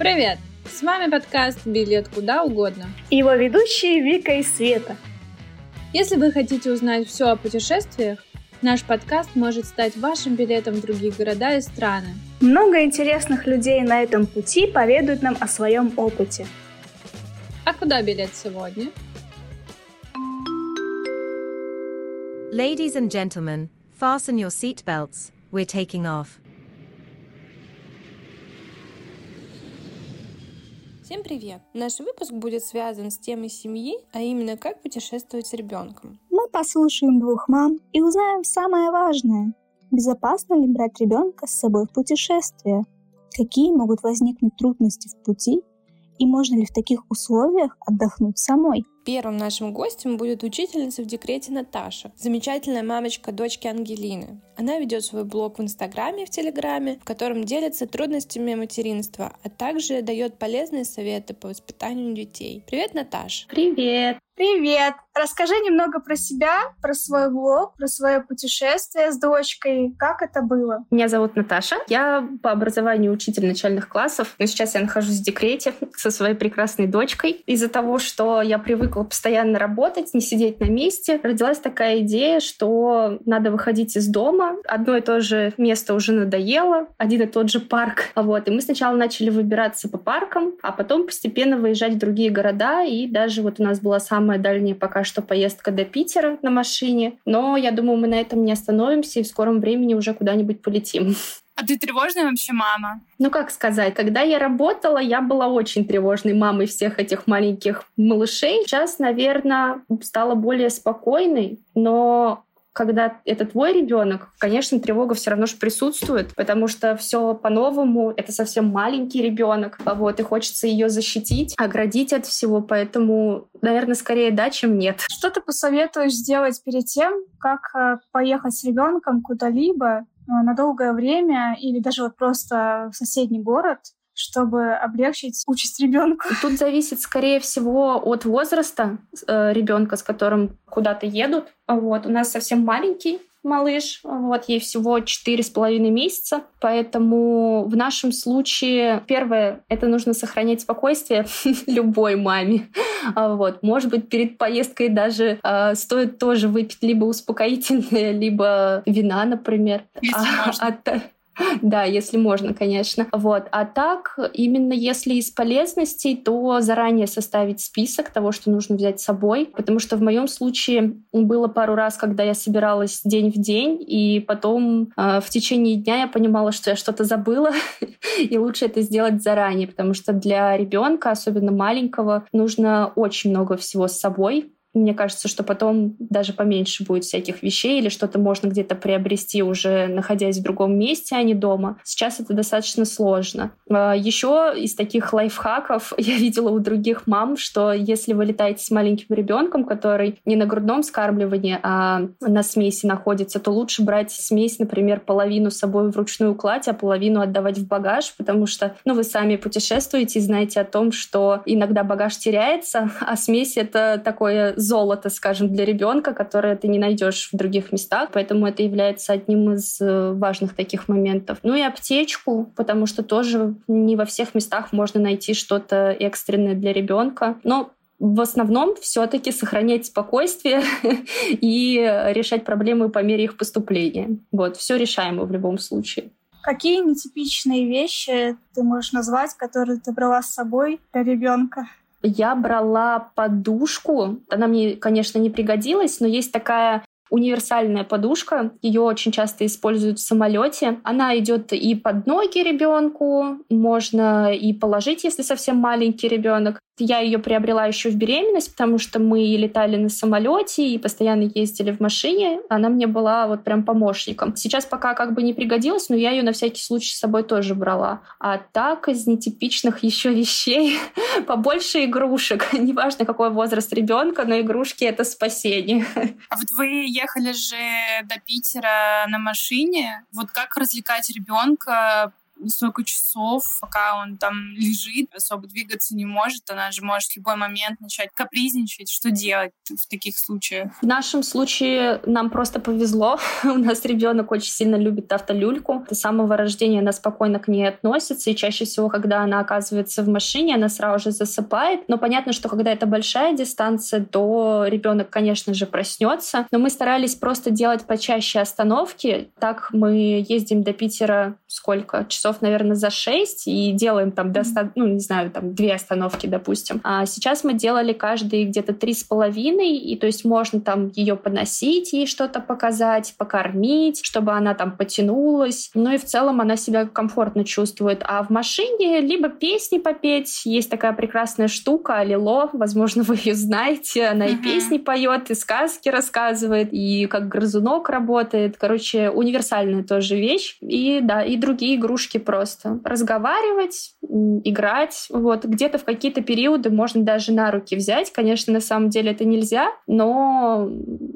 Привет! С вами подкаст «Билет куда угодно». И его ведущие Вика и Света. Если вы хотите узнать все о путешествиях, наш подкаст может стать вашим билетом в другие города и страны. Много интересных людей на этом пути поведают нам о своем опыте. А куда билет сегодня? Ladies and gentlemen, fasten your seatbelts. We're taking off. Всем привет! Наш выпуск будет связан с темой семьи, а именно как путешествовать с ребенком. Мы послушаем двух мам и узнаем самое важное. Безопасно ли брать ребенка с собой в путешествие? Какие могут возникнуть трудности в пути? И можно ли в таких условиях отдохнуть самой? Первым нашим гостем будет учительница в декрете Наташа, замечательная мамочка дочки Ангелины. Она ведет свой блог в Инстаграме и в Телеграме, в котором делится трудностями материнства, а также дает полезные советы по воспитанию детей. Привет, Наташа! Привет! Привет! Расскажи немного про себя, про свой блог, про свое путешествие с дочкой. Как это было? Меня зовут Наташа. Я по образованию учитель начальных классов, но сейчас я нахожусь в декрете со своей прекрасной дочкой. Из-за того, что я привыкла постоянно работать, не сидеть на месте, родилась такая идея, что надо выходить из дома. Одно и то же место уже надоело, один и тот же парк. Вот. И мы сначала начали выбираться по паркам, а потом постепенно выезжать в другие города. И даже вот у нас была самая дальняя пока что поездка до Питера на машине. Но я думаю, мы на этом не остановимся и в скором времени уже куда-нибудь полетим. А ты тревожная вообще мама? Ну, как сказать, когда я работала, я была очень тревожной мамой всех этих маленьких малышей. Сейчас, наверное, стала более спокойной, но когда это твой ребенок, конечно, тревога все равно же присутствует, потому что все по-новому, это совсем маленький ребенок, вот, и хочется ее защитить, оградить от всего, поэтому, наверное, скорее да, чем нет. Что ты посоветуешь сделать перед тем, как э, поехать с ребенком куда-либо на долгое время или даже вот просто в соседний город, чтобы облегчить участь ребенка. Тут зависит, скорее всего, от возраста э, ребенка, с которым куда-то едут. Вот. У нас совсем маленький малыш, вот ей всего четыре с половиной месяца, поэтому в нашем случае первое это нужно сохранять спокойствие любой маме, вот может быть перед поездкой даже э, стоит тоже выпить либо успокоительное, либо вина, например, а, а, Да, если можно, конечно. Вот. А так, именно если из полезностей, то заранее составить список того, что нужно взять с собой. Потому что в моем случае было пару раз, когда я собиралась день в день, и потом э, в течение дня я понимала, что я что-то забыла, и лучше это сделать заранее, потому что для ребенка, особенно маленького, нужно очень много всего с собой, мне кажется, что потом даже поменьше будет всяких вещей или что-то можно где-то приобрести уже находясь в другом месте, а не дома. Сейчас это достаточно сложно. А, Еще из таких лайфхаков я видела у других мам, что если вы летаете с маленьким ребенком, который не на грудном скармливании, а на смеси находится, то лучше брать смесь, например, половину с собой вручную кладь, а половину отдавать в багаж, потому что ну, вы сами путешествуете и знаете о том, что иногда багаж теряется, а смесь — это такое золото, скажем, для ребенка, которое ты не найдешь в других местах. Поэтому это является одним из э, важных таких моментов. Ну и аптечку, потому что тоже не во всех местах можно найти что-то экстренное для ребенка. Но в основном все-таки сохранять спокойствие и решать проблемы по мере их поступления. Вот, все решаемо в любом случае. Какие нетипичные вещи ты можешь назвать, которые ты брала с собой для ребенка? Я брала подушку. Она мне, конечно, не пригодилась, но есть такая универсальная подушка. Ее очень часто используют в самолете. Она идет и под ноги ребенку, можно и положить, если совсем маленький ребенок. Я ее приобрела еще в беременность, потому что мы летали на самолете и постоянно ездили в машине. Она мне была вот прям помощником. Сейчас пока как бы не пригодилась, но я ее на всякий случай с собой тоже брала. А так из нетипичных еще вещей побольше игрушек. Неважно, какой возраст ребенка, но игрушки это спасение. А вот вы ехали же до Питера на машине. Вот как развлекать ребенка столько часов, пока он там лежит, особо двигаться не может, она же может в любой момент начать капризничать. Что делать в таких случаях? В нашем случае нам просто повезло. У нас ребенок очень сильно любит автолюльку. С самого рождения она спокойно к ней относится, и чаще всего, когда она оказывается в машине, она сразу же засыпает. Но понятно, что когда это большая дистанция, то ребенок, конечно же, проснется. Но мы старались просто делать почаще остановки. Так мы ездим до Питера сколько? Часов, наверное, за шесть и делаем там, доста... ну, не знаю, там две остановки, допустим. А сейчас мы делали каждый где-то три с половиной, и то есть можно там ее поносить, ей что-то показать, покормить, чтобы она там потянулась. Ну и в целом она себя комфортно чувствует. А в машине либо песни попеть, есть такая прекрасная штука, Алило, возможно, вы ее знаете, она и песни поет, и сказки рассказывает, и как грызунок работает. Короче, универсальная тоже вещь. И да, и другие игрушки просто. Разговаривать, играть. Вот где-то в какие-то периоды можно даже на руки взять. Конечно, на самом деле это нельзя, но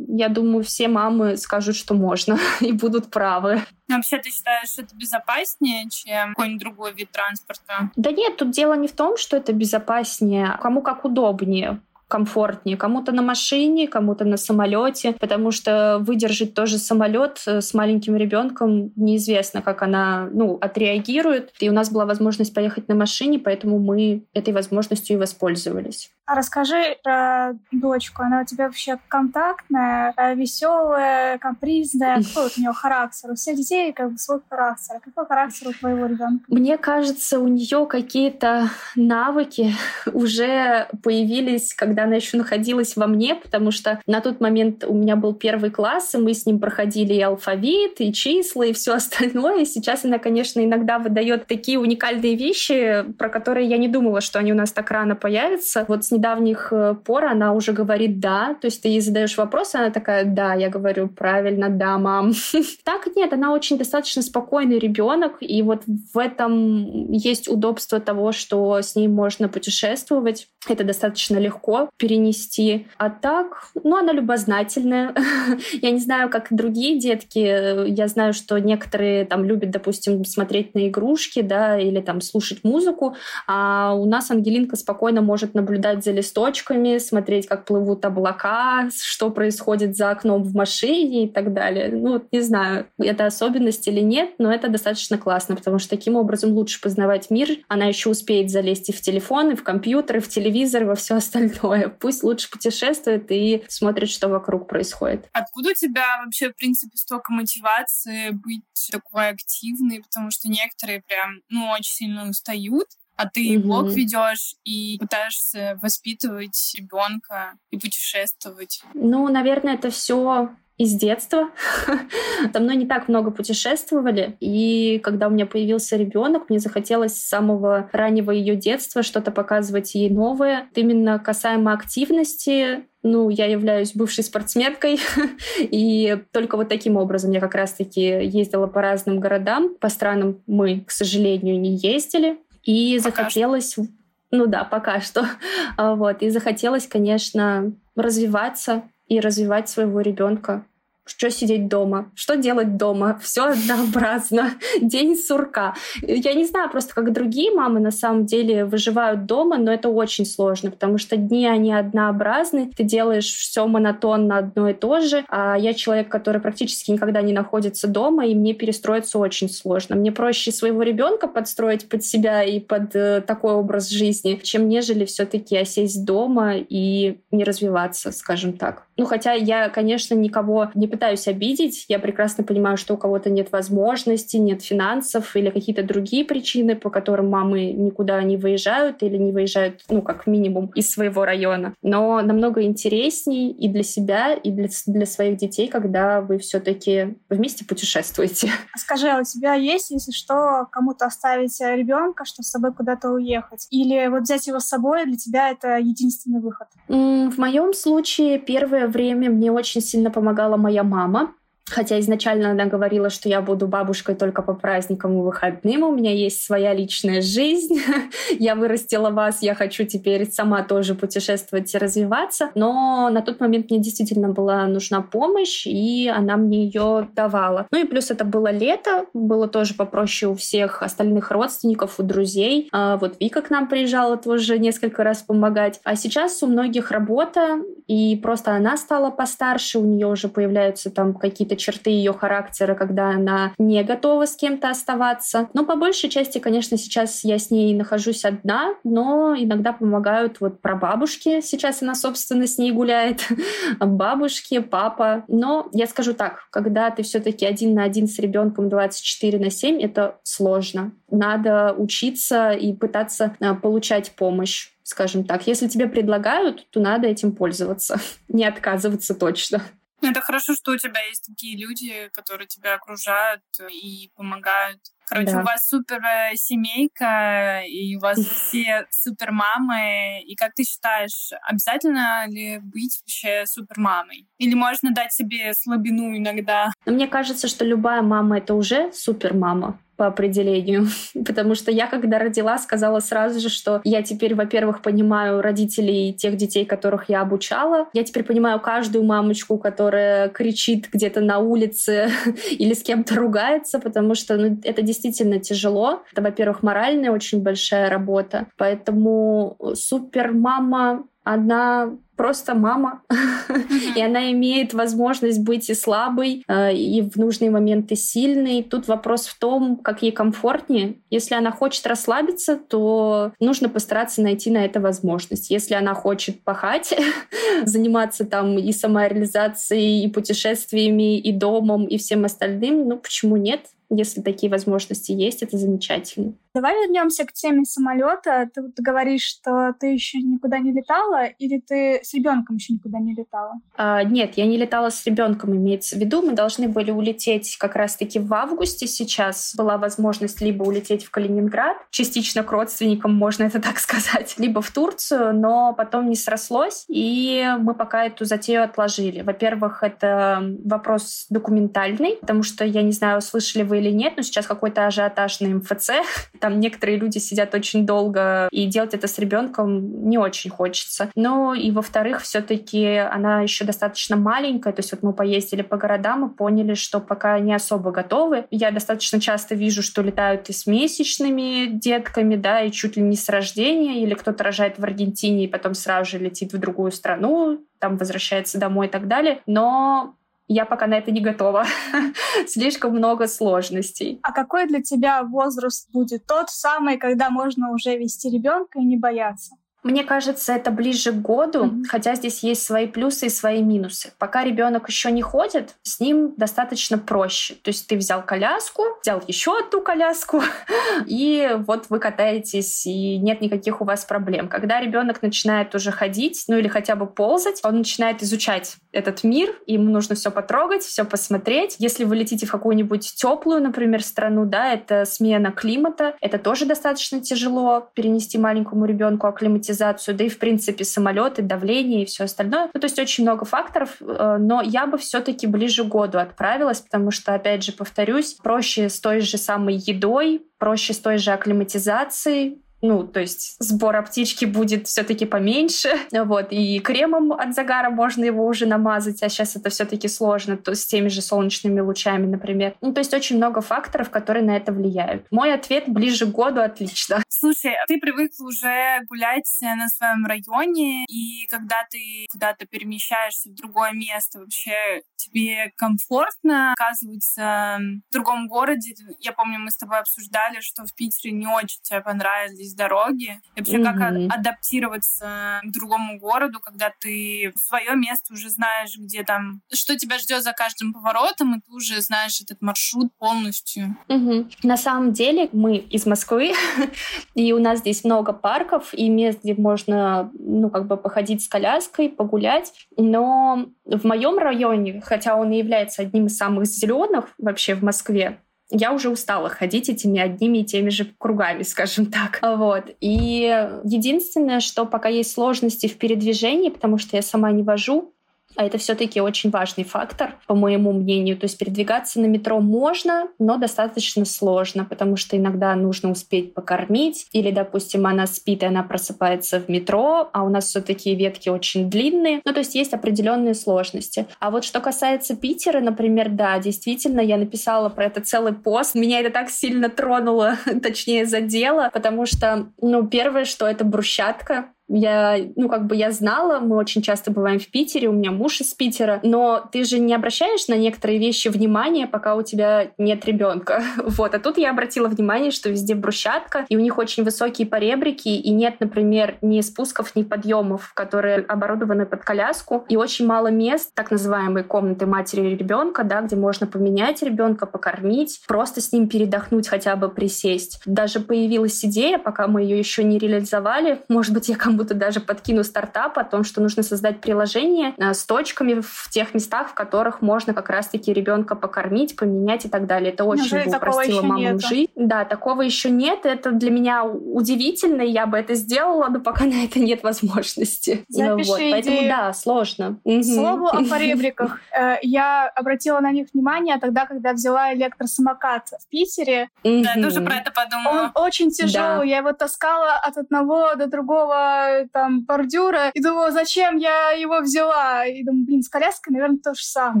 я думаю, все мамы скажут, что можно и будут правы. Вообще ты считаешь, что это безопаснее, чем какой-нибудь другой вид транспорта? Да нет, тут дело не в том, что это безопаснее, кому как удобнее комфортнее. Кому-то на машине, кому-то на самолете, потому что выдержать тоже самолет э, с маленьким ребенком неизвестно, как она ну, отреагирует. И у нас была возможность поехать на машине, поэтому мы этой возможностью и воспользовались. А расскажи про дочку. Она у тебя вообще контактная, э, веселая, капризная. Какой у нее характер? У всех детей как бы свой характер. Какой характер у твоего ребенка? Мне кажется, у нее какие-то навыки уже появились, когда она еще находилась во мне, потому что на тот момент у меня был первый класс, и мы с ним проходили и алфавит, и числа, и все остальное. И сейчас она, конечно, иногда выдает такие уникальные вещи, про которые я не думала, что они у нас так рано появятся. Вот с недавних э, пор она уже говорит «да», то есть ты ей задаешь вопрос, она такая «да», я говорю «правильно, да, мам». Так нет, она очень достаточно спокойный ребенок, и вот в этом есть удобство того, что с ней можно путешествовать. Это достаточно легко перенести. А так, ну, она любознательная. я не знаю, как другие детки. Я знаю, что некоторые там любят, допустим, смотреть на игрушки, да, или там слушать музыку, а у нас Ангелинка спокойно может наблюдать за листочками, смотреть, как плывут облака, что происходит за окном в машине и так далее. Ну, не знаю, это особенность или нет, но это достаточно классно, потому что таким образом лучше познавать мир. Она еще успеет залезть и в телефон, и в компьютер, и в телевизор, и во все остальное. Пусть лучше путешествует и смотрит, что вокруг происходит. Откуда у тебя вообще, в принципе, столько мотивации быть такой активной? Потому что некоторые прям, ну, очень сильно устают а ты угу. блог ведешь и пытаешься воспитывать ребенка и путешествовать. Ну, наверное, это все из детства. Со мной не так много путешествовали. И когда у меня появился ребенок, мне захотелось с самого раннего ее детства что-то показывать ей новое. Именно касаемо активности, ну, я являюсь бывшей спортсменкой, и только вот таким образом я как раз-таки ездила по разным городам. По странам мы, к сожалению, не ездили. И пока захотелось... Что. Ну да, пока что. А, вот. И захотелось, конечно, развиваться и развивать своего ребенка что сидеть дома, что делать дома, все однообразно, день сурка. Я не знаю просто, как другие мамы на самом деле выживают дома, но это очень сложно, потому что дни они однообразны, ты делаешь все монотонно одно и то же, а я человек, который практически никогда не находится дома, и мне перестроиться очень сложно. Мне проще своего ребенка подстроить под себя и под э, такой образ жизни, чем нежели все-таки осесть дома и не развиваться, скажем так. Ну, хотя я, конечно, никого не пытаюсь обидеть. Я прекрасно понимаю, что у кого-то нет возможности, нет финансов или какие-то другие причины, по которым мамы никуда не выезжают или не выезжают, ну, как минимум, из своего района. Но намного интересней и для себя, и для, для своих детей, когда вы все-таки вместе путешествуете. Скажи, а у тебя есть, если что, кому-то оставить ребенка, что с собой куда-то уехать? Или вот взять его с собой для тебя это единственный выход? В моем случае первое время мне очень сильно помогала моя мама. Хотя изначально она говорила, что я буду бабушкой только по праздникам и выходным. У меня есть своя личная жизнь. я вырастила вас, я хочу теперь сама тоже путешествовать и развиваться. Но на тот момент мне действительно была нужна помощь, и она мне ее давала. Ну и плюс это было лето, было тоже попроще у всех остальных родственников, у друзей. А вот Вика к нам приезжала тоже несколько раз помогать. А сейчас у многих работа, и просто она стала постарше, у нее уже появляются там какие-то какие-то черты ее характера, когда она не готова с кем-то оставаться. Но по большей части, конечно, сейчас я с ней нахожусь одна, но иногда помогают вот прабабушки. Сейчас она, собственно, с ней гуляет. Бабушки, папа. Но я скажу так, когда ты все-таки один на один с ребенком 24 на 7, это сложно. Надо учиться и пытаться а, получать помощь скажем так. Если тебе предлагают, то надо этим пользоваться. Не отказываться точно. Ну, это хорошо, что у тебя есть такие люди, которые тебя окружают и помогают. Короче, да. у вас супер семейка, и у вас все супер мамы. И как ты считаешь, обязательно ли быть вообще супер мамой? Или можно дать себе слабину иногда? Но мне кажется, что любая мама это уже супер мама по определению. Потому что я, когда родила, сказала сразу же, что я теперь, во-первых, понимаю родителей тех детей, которых я обучала. Я теперь понимаю каждую мамочку, которая кричит где-то на улице или с кем-то ругается, потому что ну, это действительно тяжело. Это, во-первых, моральная очень большая работа. Поэтому супер мама она просто мама, и она имеет возможность быть и слабой, э, и в нужные моменты сильной. Тут вопрос в том, как ей комфортнее. Если она хочет расслабиться, то нужно постараться найти на это возможность. Если она хочет пахать, заниматься там и самореализацией, и путешествиями, и домом, и всем остальным, ну почему нет? Если такие возможности есть, это замечательно. Давай вернемся к теме самолета. Ты, ты говоришь, что ты еще никуда не летала, или ты с ребенком еще никуда не летала? А, нет, я не летала с ребенком, имеется в виду. Мы должны были улететь как раз-таки в августе сейчас. Была возможность либо улететь в Калининград, частично к родственникам, можно это так сказать, либо в Турцию, но потом не срослось, и мы пока эту затею отложили. Во-первых, это вопрос документальный, потому что, я не знаю, слышали вы или нет, но сейчас какой-то ажиотаж на МФЦ там некоторые люди сидят очень долго, и делать это с ребенком не очень хочется. Но и во-вторых, все-таки она еще достаточно маленькая, то есть вот мы поездили по городам и поняли, что пока не особо готовы. Я достаточно часто вижу, что летают и с месячными детками, да, и чуть ли не с рождения, или кто-то рожает в Аргентине и потом сразу же летит в другую страну, там возвращается домой и так далее. Но я пока на это не готова. Слишком много сложностей. А какой для тебя возраст будет тот самый, когда можно уже вести ребенка и не бояться? Мне кажется, это ближе к году, mm-hmm. хотя здесь есть свои плюсы и свои минусы. Пока ребенок еще не ходит, с ним достаточно проще. То есть ты взял коляску, взял еще одну коляску, и вот вы катаетесь, и нет никаких у вас проблем. Когда ребенок начинает уже ходить, ну или хотя бы ползать, он начинает изучать этот мир, ему нужно все потрогать, все посмотреть. Если вы летите в какую-нибудь теплую, например, страну, да, это смена климата, это тоже достаточно тяжело перенести маленькому ребенку акклиматизацию да и, в принципе, самолеты, давление и все остальное. Ну, то есть очень много факторов, э, но я бы все-таки ближе к году отправилась, потому что, опять же, повторюсь, проще с той же самой едой, проще с той же акклиматизацией, ну, то есть сбор аптечки будет все-таки поменьше, вот, и кремом от загара можно его уже намазать, а сейчас это все-таки сложно, то с теми же солнечными лучами, например. Ну, то есть очень много факторов, которые на это влияют. Мой ответ ближе к году отлично. Слушай, а ты привыкла уже гулять на своем районе, и когда ты куда-то перемещаешься в другое место, вообще тебе комфортно оказываться в другом городе? Я помню, мы с тобой обсуждали, что в Питере не очень тебе понравились дороги. И вообще, mm-hmm. как адаптироваться к другому городу, когда ты свое место уже знаешь, где там, что тебя ждет за каждым поворотом, и ты уже знаешь этот маршрут полностью. Mm-hmm. На самом деле мы из Москвы, и у нас здесь много парков и мест, где можно, ну, как бы походить с коляской, погулять. Но в моем районе, хотя он и является одним из самых зеленых вообще в Москве, я уже устала ходить этими одними и теми же кругами, скажем так. Вот. И единственное, что пока есть сложности в передвижении, потому что я сама не вожу, А это все-таки очень важный фактор, по моему мнению. То есть передвигаться на метро можно, но достаточно сложно, потому что иногда нужно успеть покормить, или, допустим, она спит, и она просыпается в метро, а у нас все-таки ветки очень длинные. Ну, то есть есть определенные сложности. А вот что касается Питера, например, да, действительно, я написала про это целый пост. Меня это так сильно тронуло, точнее, задело, потому что, ну, первое, что это брусчатка, я, ну, как бы я знала, мы очень часто бываем в Питере, у меня муж из Питера, но ты же не обращаешь на некоторые вещи внимания, пока у тебя нет ребенка. Вот, а тут я обратила внимание, что везде брусчатка, и у них очень высокие поребрики, и нет, например, ни спусков, ни подъемов, которые оборудованы под коляску, и очень мало мест, так называемой комнаты матери и ребенка, да, где можно поменять ребенка, покормить, просто с ним передохнуть, хотя бы присесть. Даже появилась идея, пока мы ее еще не реализовали, может быть, я кому кому-то даже подкину стартап о том, что нужно создать приложение э, с точками в тех местах, в которых можно как раз-таки ребенка покормить, поменять и так далее. Это очень Неужели бы упростило мамам нету? жизнь. Да, такого еще нет. Это для меня удивительно, я бы это сделала, но пока на это нет возможности. Запиши вот. Поэтому да, сложно. Слову о поребриках. Э, я обратила на них внимание тогда, когда взяла электросамокат в Питере. Да, тоже про это подумала. Он очень тяжелый. Я его таскала от одного до другого там бордюра, и думала, зачем я его взяла? И думаю, блин, с коляской, наверное, то же самое.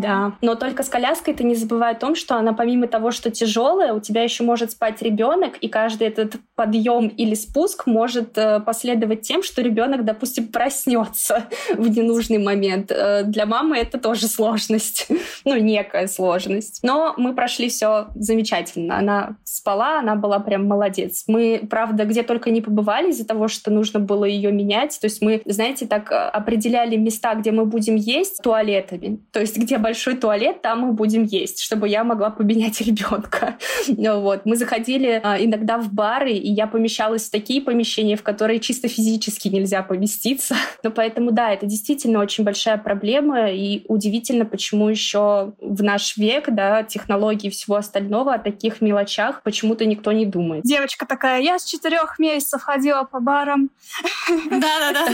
Да, но только с коляской ты не забывай о том, что она помимо того, что тяжелая, у тебя еще может спать ребенок, и каждый этот подъем или спуск может э, последовать тем, что ребенок, допустим, проснется в ненужный момент. Э, для мамы это тоже сложность, ну, некая сложность. Но мы прошли все замечательно. Она спала, она была прям молодец. Мы, правда, где только не побывали из-за того, что нужно было ее менять. То есть мы, знаете, так э, определяли места, где мы будем есть туалетами. То есть где большой туалет, там мы будем есть, чтобы я могла поменять ребенка. вот. Мы заходили а, иногда в бары, и я помещалась в такие помещения, в которые чисто физически нельзя поместиться. Но поэтому, да, это действительно очень большая проблема, и удивительно, почему еще в наш век, да, технологий и всего остального, о таких мелочах почему-то никто не думает. Девочка такая, я с четырех месяцев ходила по барам. Да-да-да.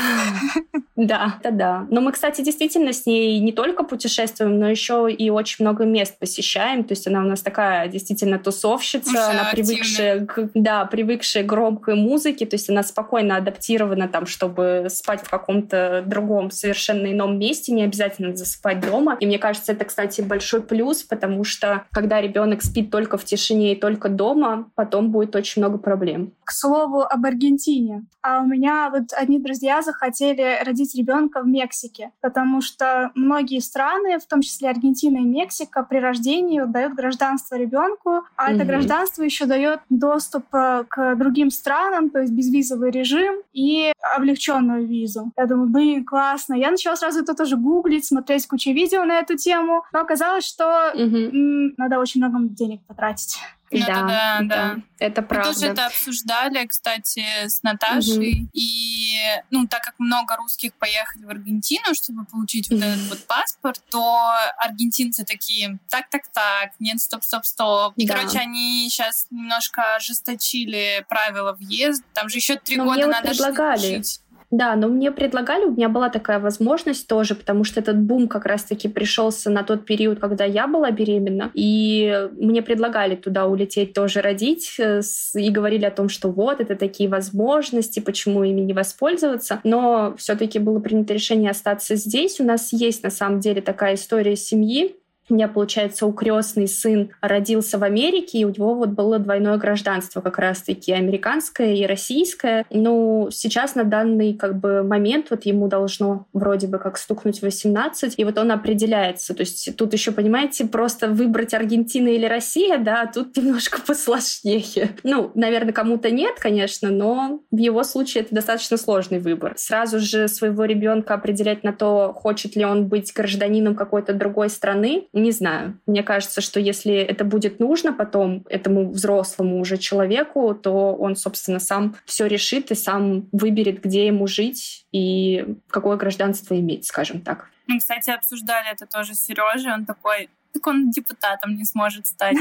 Да, да, да. Но мы, кстати, действительно с ней не только путешествуем, но еще и очень много мест посещаем. То есть она у нас такая действительно тусовщица, она привыкшая к, да, привыкшая к громкой музыке, то есть она спокойно адаптирована там, чтобы спать в каком-то другом совершенно ином месте, не обязательно засыпать дома. И мне кажется, это, кстати, большой плюс, потому что когда ребенок спит только в тишине и только дома, потом будет очень много проблем. К слову об Аргентине. А у меня вот одни друзья захотели родить ребенка в Мексике, потому что многие страны, в том числе Аргентина и Мексика, при рождении дают гражданство ребенку, а mm-hmm. это гражданство еще дает доступ э, к другим странам, то есть безвизовый режим и облегченную визу. Я думаю, блин, классно. Я начала сразу это тоже гуглить, смотреть кучу видео на эту тему, но оказалось, что mm-hmm. надо очень много денег потратить. Ну, да, да, да, да. Это правда. Мы тоже это обсуждали, кстати, с Наташей. Угу. И, ну, так как много русских поехали в Аргентину, чтобы получить вот этот вот паспорт, то аргентинцы такие, так-так-так, нет, стоп-стоп-стоп. И, да. короче, они сейчас немножко ожесточили правила въезда. Там же еще три года надо предлагали. Учить. Да, но мне предлагали, у меня была такая возможность тоже, потому что этот бум как раз-таки пришелся на тот период, когда я была беременна, и мне предлагали туда улететь тоже родить, э, и говорили о том, что вот, это такие возможности, почему ими не воспользоваться, но все-таки было принято решение остаться здесь. У нас есть на самом деле такая история семьи, у меня, получается, укрестный сын родился в Америке, и у него вот было двойное гражданство, как раз-таки американское и российское. Ну, сейчас на данный как бы момент вот ему должно вроде бы как стукнуть 18, и вот он определяется. То есть тут еще, понимаете, просто выбрать Аргентина или Россия, да, тут немножко посложнее. Ну, наверное, кому-то нет, конечно, но в его случае это достаточно сложный выбор. Сразу же своего ребенка определять на то, хочет ли он быть гражданином какой-то другой страны, не знаю. Мне кажется, что если это будет нужно потом этому взрослому уже человеку, то он, собственно, сам все решит и сам выберет, где ему жить и какое гражданство иметь, скажем так. Мы, кстати, обсуждали это тоже с Сережей. Он такой, так он депутатом не сможет стать.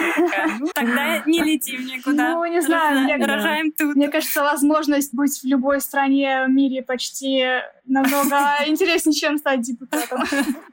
Ну, тогда не летим никуда. Ну, не знаю. Мне, рожаем тут. Мне кажется, возможность быть в любой стране в мире почти намного интереснее, чем стать депутатом.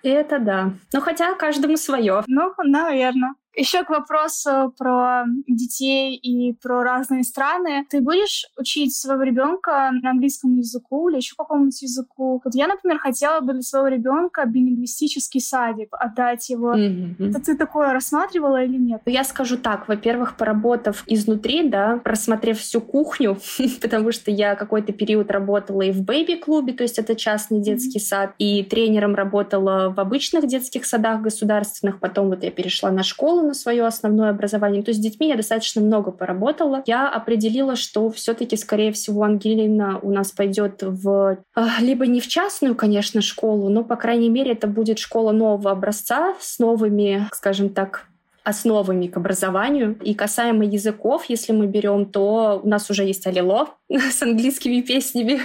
Это да. Ну, хотя каждому свое. Ну, наверное. Еще к вопросу про детей и про разные страны. Ты будешь учить своего ребенка на английском языку или еще какому-нибудь языку? Вот я, например, хотела бы для своего ребенка билингвистический садик, отдать его. Mm-hmm. Это ты такое рассматривала или нет? Я скажу так. Во-первых, поработав изнутри, да, просмотрев всю кухню, потому что я какой-то период работала и в бэйби-клубе, то есть это частный детский сад, и тренером работала в обычных детских садах государственных, потом вот я перешла на школу на свое основное образование. То есть с детьми я достаточно много поработала. Я определила, что все-таки, скорее всего, Ангелина у нас пойдет в а, либо не в частную, конечно, школу, но, по крайней мере, это будет школа нового образца с новыми, скажем так, основами к образованию. И касаемо языков, если мы берем, то у нас уже есть Алило с английскими песнями.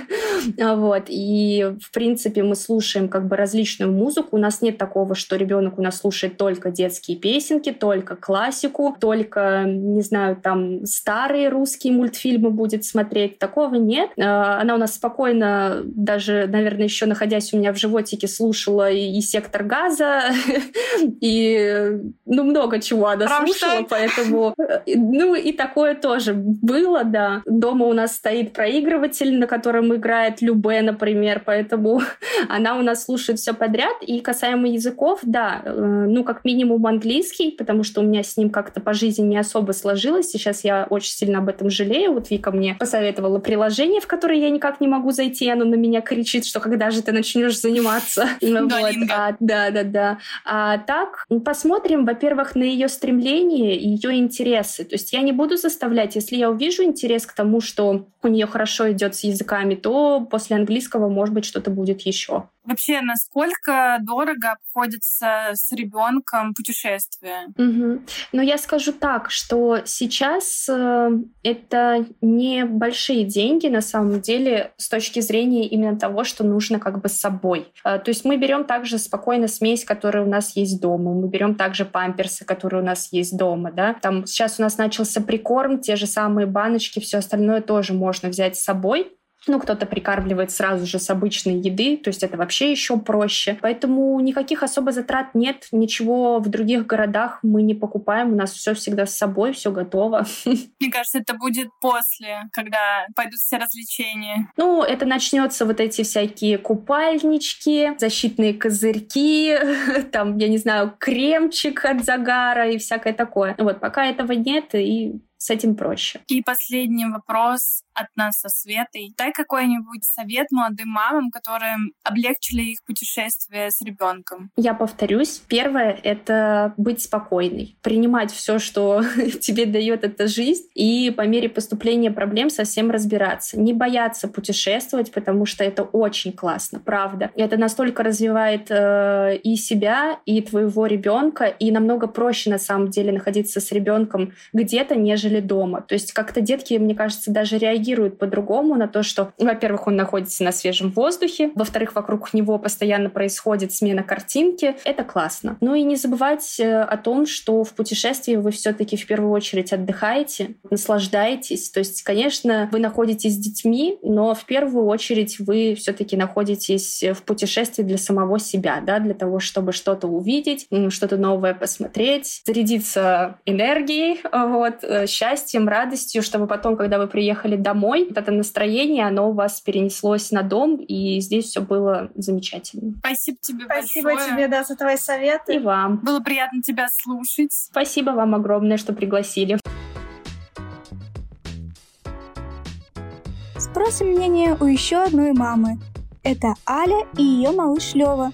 вот. И, в принципе, мы слушаем как бы различную музыку. У нас нет такого, что ребенок у нас слушает только детские песенки, только классику, только, не знаю, там старые русские мультфильмы будет смотреть. Такого нет. А, она у нас спокойно, даже, наверное, еще находясь у меня в животике, слушала и, и «Сектор газа», и ну, много чего чего она слушала, поэтому... Э, ну, и такое тоже было, да. Дома у нас стоит проигрыватель, на котором играет Любе, например, поэтому она у нас слушает все подряд. И касаемо языков, да, э, ну, как минимум английский, потому что у меня с ним как-то по жизни не особо сложилось. Сейчас я очень сильно об этом жалею. Вот Вика мне посоветовала приложение, в которое я никак не могу зайти, оно на меня кричит, что когда же ты начнешь заниматься. Вот. А, да, да, да. А так, посмотрим, во-первых, на ее ее стремления и ее интересы. То есть я не буду заставлять, если я увижу интерес к тому, что у нее хорошо идет с языками, то после английского, может быть, что-то будет еще. Вообще, насколько дорого обходится с ребенком путешествие? Угу. Ну, я скажу так, что сейчас э, это не большие деньги на самом деле с точки зрения именно того, что нужно как бы с собой. Э, то есть мы берем также спокойно смесь, которая у нас есть дома, мы берем также памперсы, которые у нас есть дома, да. Там сейчас у нас начался прикорм, те же самые баночки, все остальное тоже можно взять с собой. Ну, кто-то прикармливает сразу же с обычной еды, то есть это вообще еще проще. Поэтому никаких особо затрат нет, ничего в других городах мы не покупаем, у нас все всегда с собой, все готово. Мне кажется, это будет после, когда пойдут все развлечения. Ну, это начнется вот эти всякие купальнички, защитные козырьки, там, я не знаю, кремчик от загара и всякое такое. Вот, пока этого нет, и с этим проще. И последний вопрос от нас со Светой. Дай какой-нибудь совет молодым мамам, которые облегчили их путешествие с ребенком. Я повторюсь. Первое — это быть спокойной, принимать все, что тебе дает эта жизнь, и по мере поступления проблем совсем разбираться. Не бояться путешествовать, потому что это очень классно, правда. Это настолько развивает э, и себя, и твоего ребенка, и намного проще на самом деле находиться с ребенком где-то, нежели дома. То есть как-то детки, мне кажется, даже реагируют по-другому на то, что, во-первых, он находится на свежем воздухе, во-вторых, вокруг него постоянно происходит смена картинки. Это классно. Ну и не забывать э, о том, что в путешествии вы все-таки в первую очередь отдыхаете, наслаждаетесь. То есть, конечно, вы находитесь с детьми, но в первую очередь вы все-таки находитесь в путешествии для самого себя, да, для того, чтобы что-то увидеть, что-то новое посмотреть, зарядиться энергией, вот, э, счастьем, радостью, чтобы потом, когда вы приехали домой, вот это настроение, оно у вас перенеслось на дом, и здесь все было замечательно. Спасибо тебе Спасибо большое. тебе, да, за твои советы. И вам. Было приятно тебя слушать. Спасибо вам огромное, что пригласили. Спросим мнение у еще одной мамы. Это Аля и ее малыш Лева.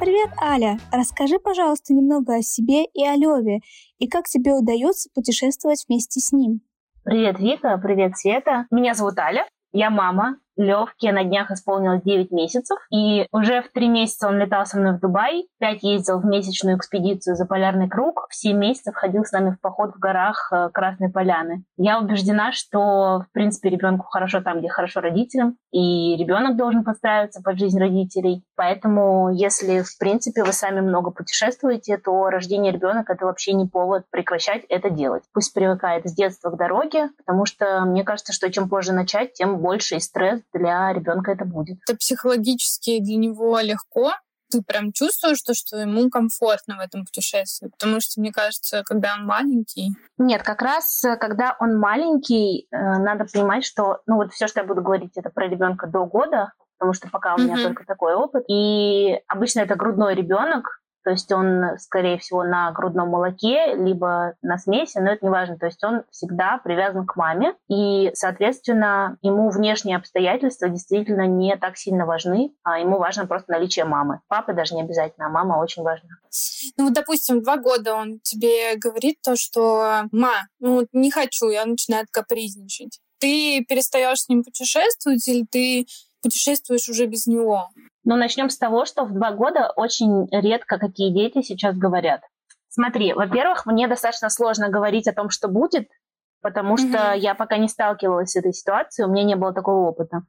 Привет, Аля! Расскажи, пожалуйста, немного о себе и о Леве, и как тебе удается путешествовать вместе с ним. Привет, Вика, привет, Света. Меня зовут Аля, я мама Левке на днях исполнилось 9 месяцев, и уже в 3 месяца он летал со мной в Дубай, 5 ездил в месячную экспедицию за полярный круг, в 7 месяцев ходил с нами в поход в горах э, Красной Поляны. Я убеждена, что, в принципе, ребенку хорошо там, где хорошо родителям, и ребенок должен подстраиваться под жизнь родителей. Поэтому, если, в принципе, вы сами много путешествуете, то рождение ребенка это вообще не повод прекращать это делать. Пусть привыкает с детства к дороге, потому что мне кажется, что чем позже начать, тем больше и стресс для ребенка это будет. Это психологически для него легко, ты прям чувствуешь то, что ему комфортно в этом путешествии? Потому что, мне кажется, когда он маленький... Нет, как раз когда он маленький, э, надо понимать, что, ну вот все, что я буду говорить, это про ребенка до года, потому что пока у меня mm-hmm. только такой опыт. И обычно это грудной ребенок, то есть он, скорее всего, на грудном молоке, либо на смеси, но это не важно. То есть он всегда привязан к маме, и, соответственно, ему внешние обстоятельства действительно не так сильно важны, а ему важно просто наличие мамы. Папы даже не обязательно, а мама очень важна. Ну, допустим, два года он тебе говорит то, что «ма, ну, не хочу», он начинает капризничать. Ты перестаешь с ним путешествовать или ты путешествуешь уже без него? Но начнем с того, что в два года очень редко какие дети сейчас говорят. Смотри, во-первых, мне достаточно сложно говорить о том, что будет, потому mm-hmm. что я пока не сталкивалась с этой ситуацией, у меня не было такого опыта.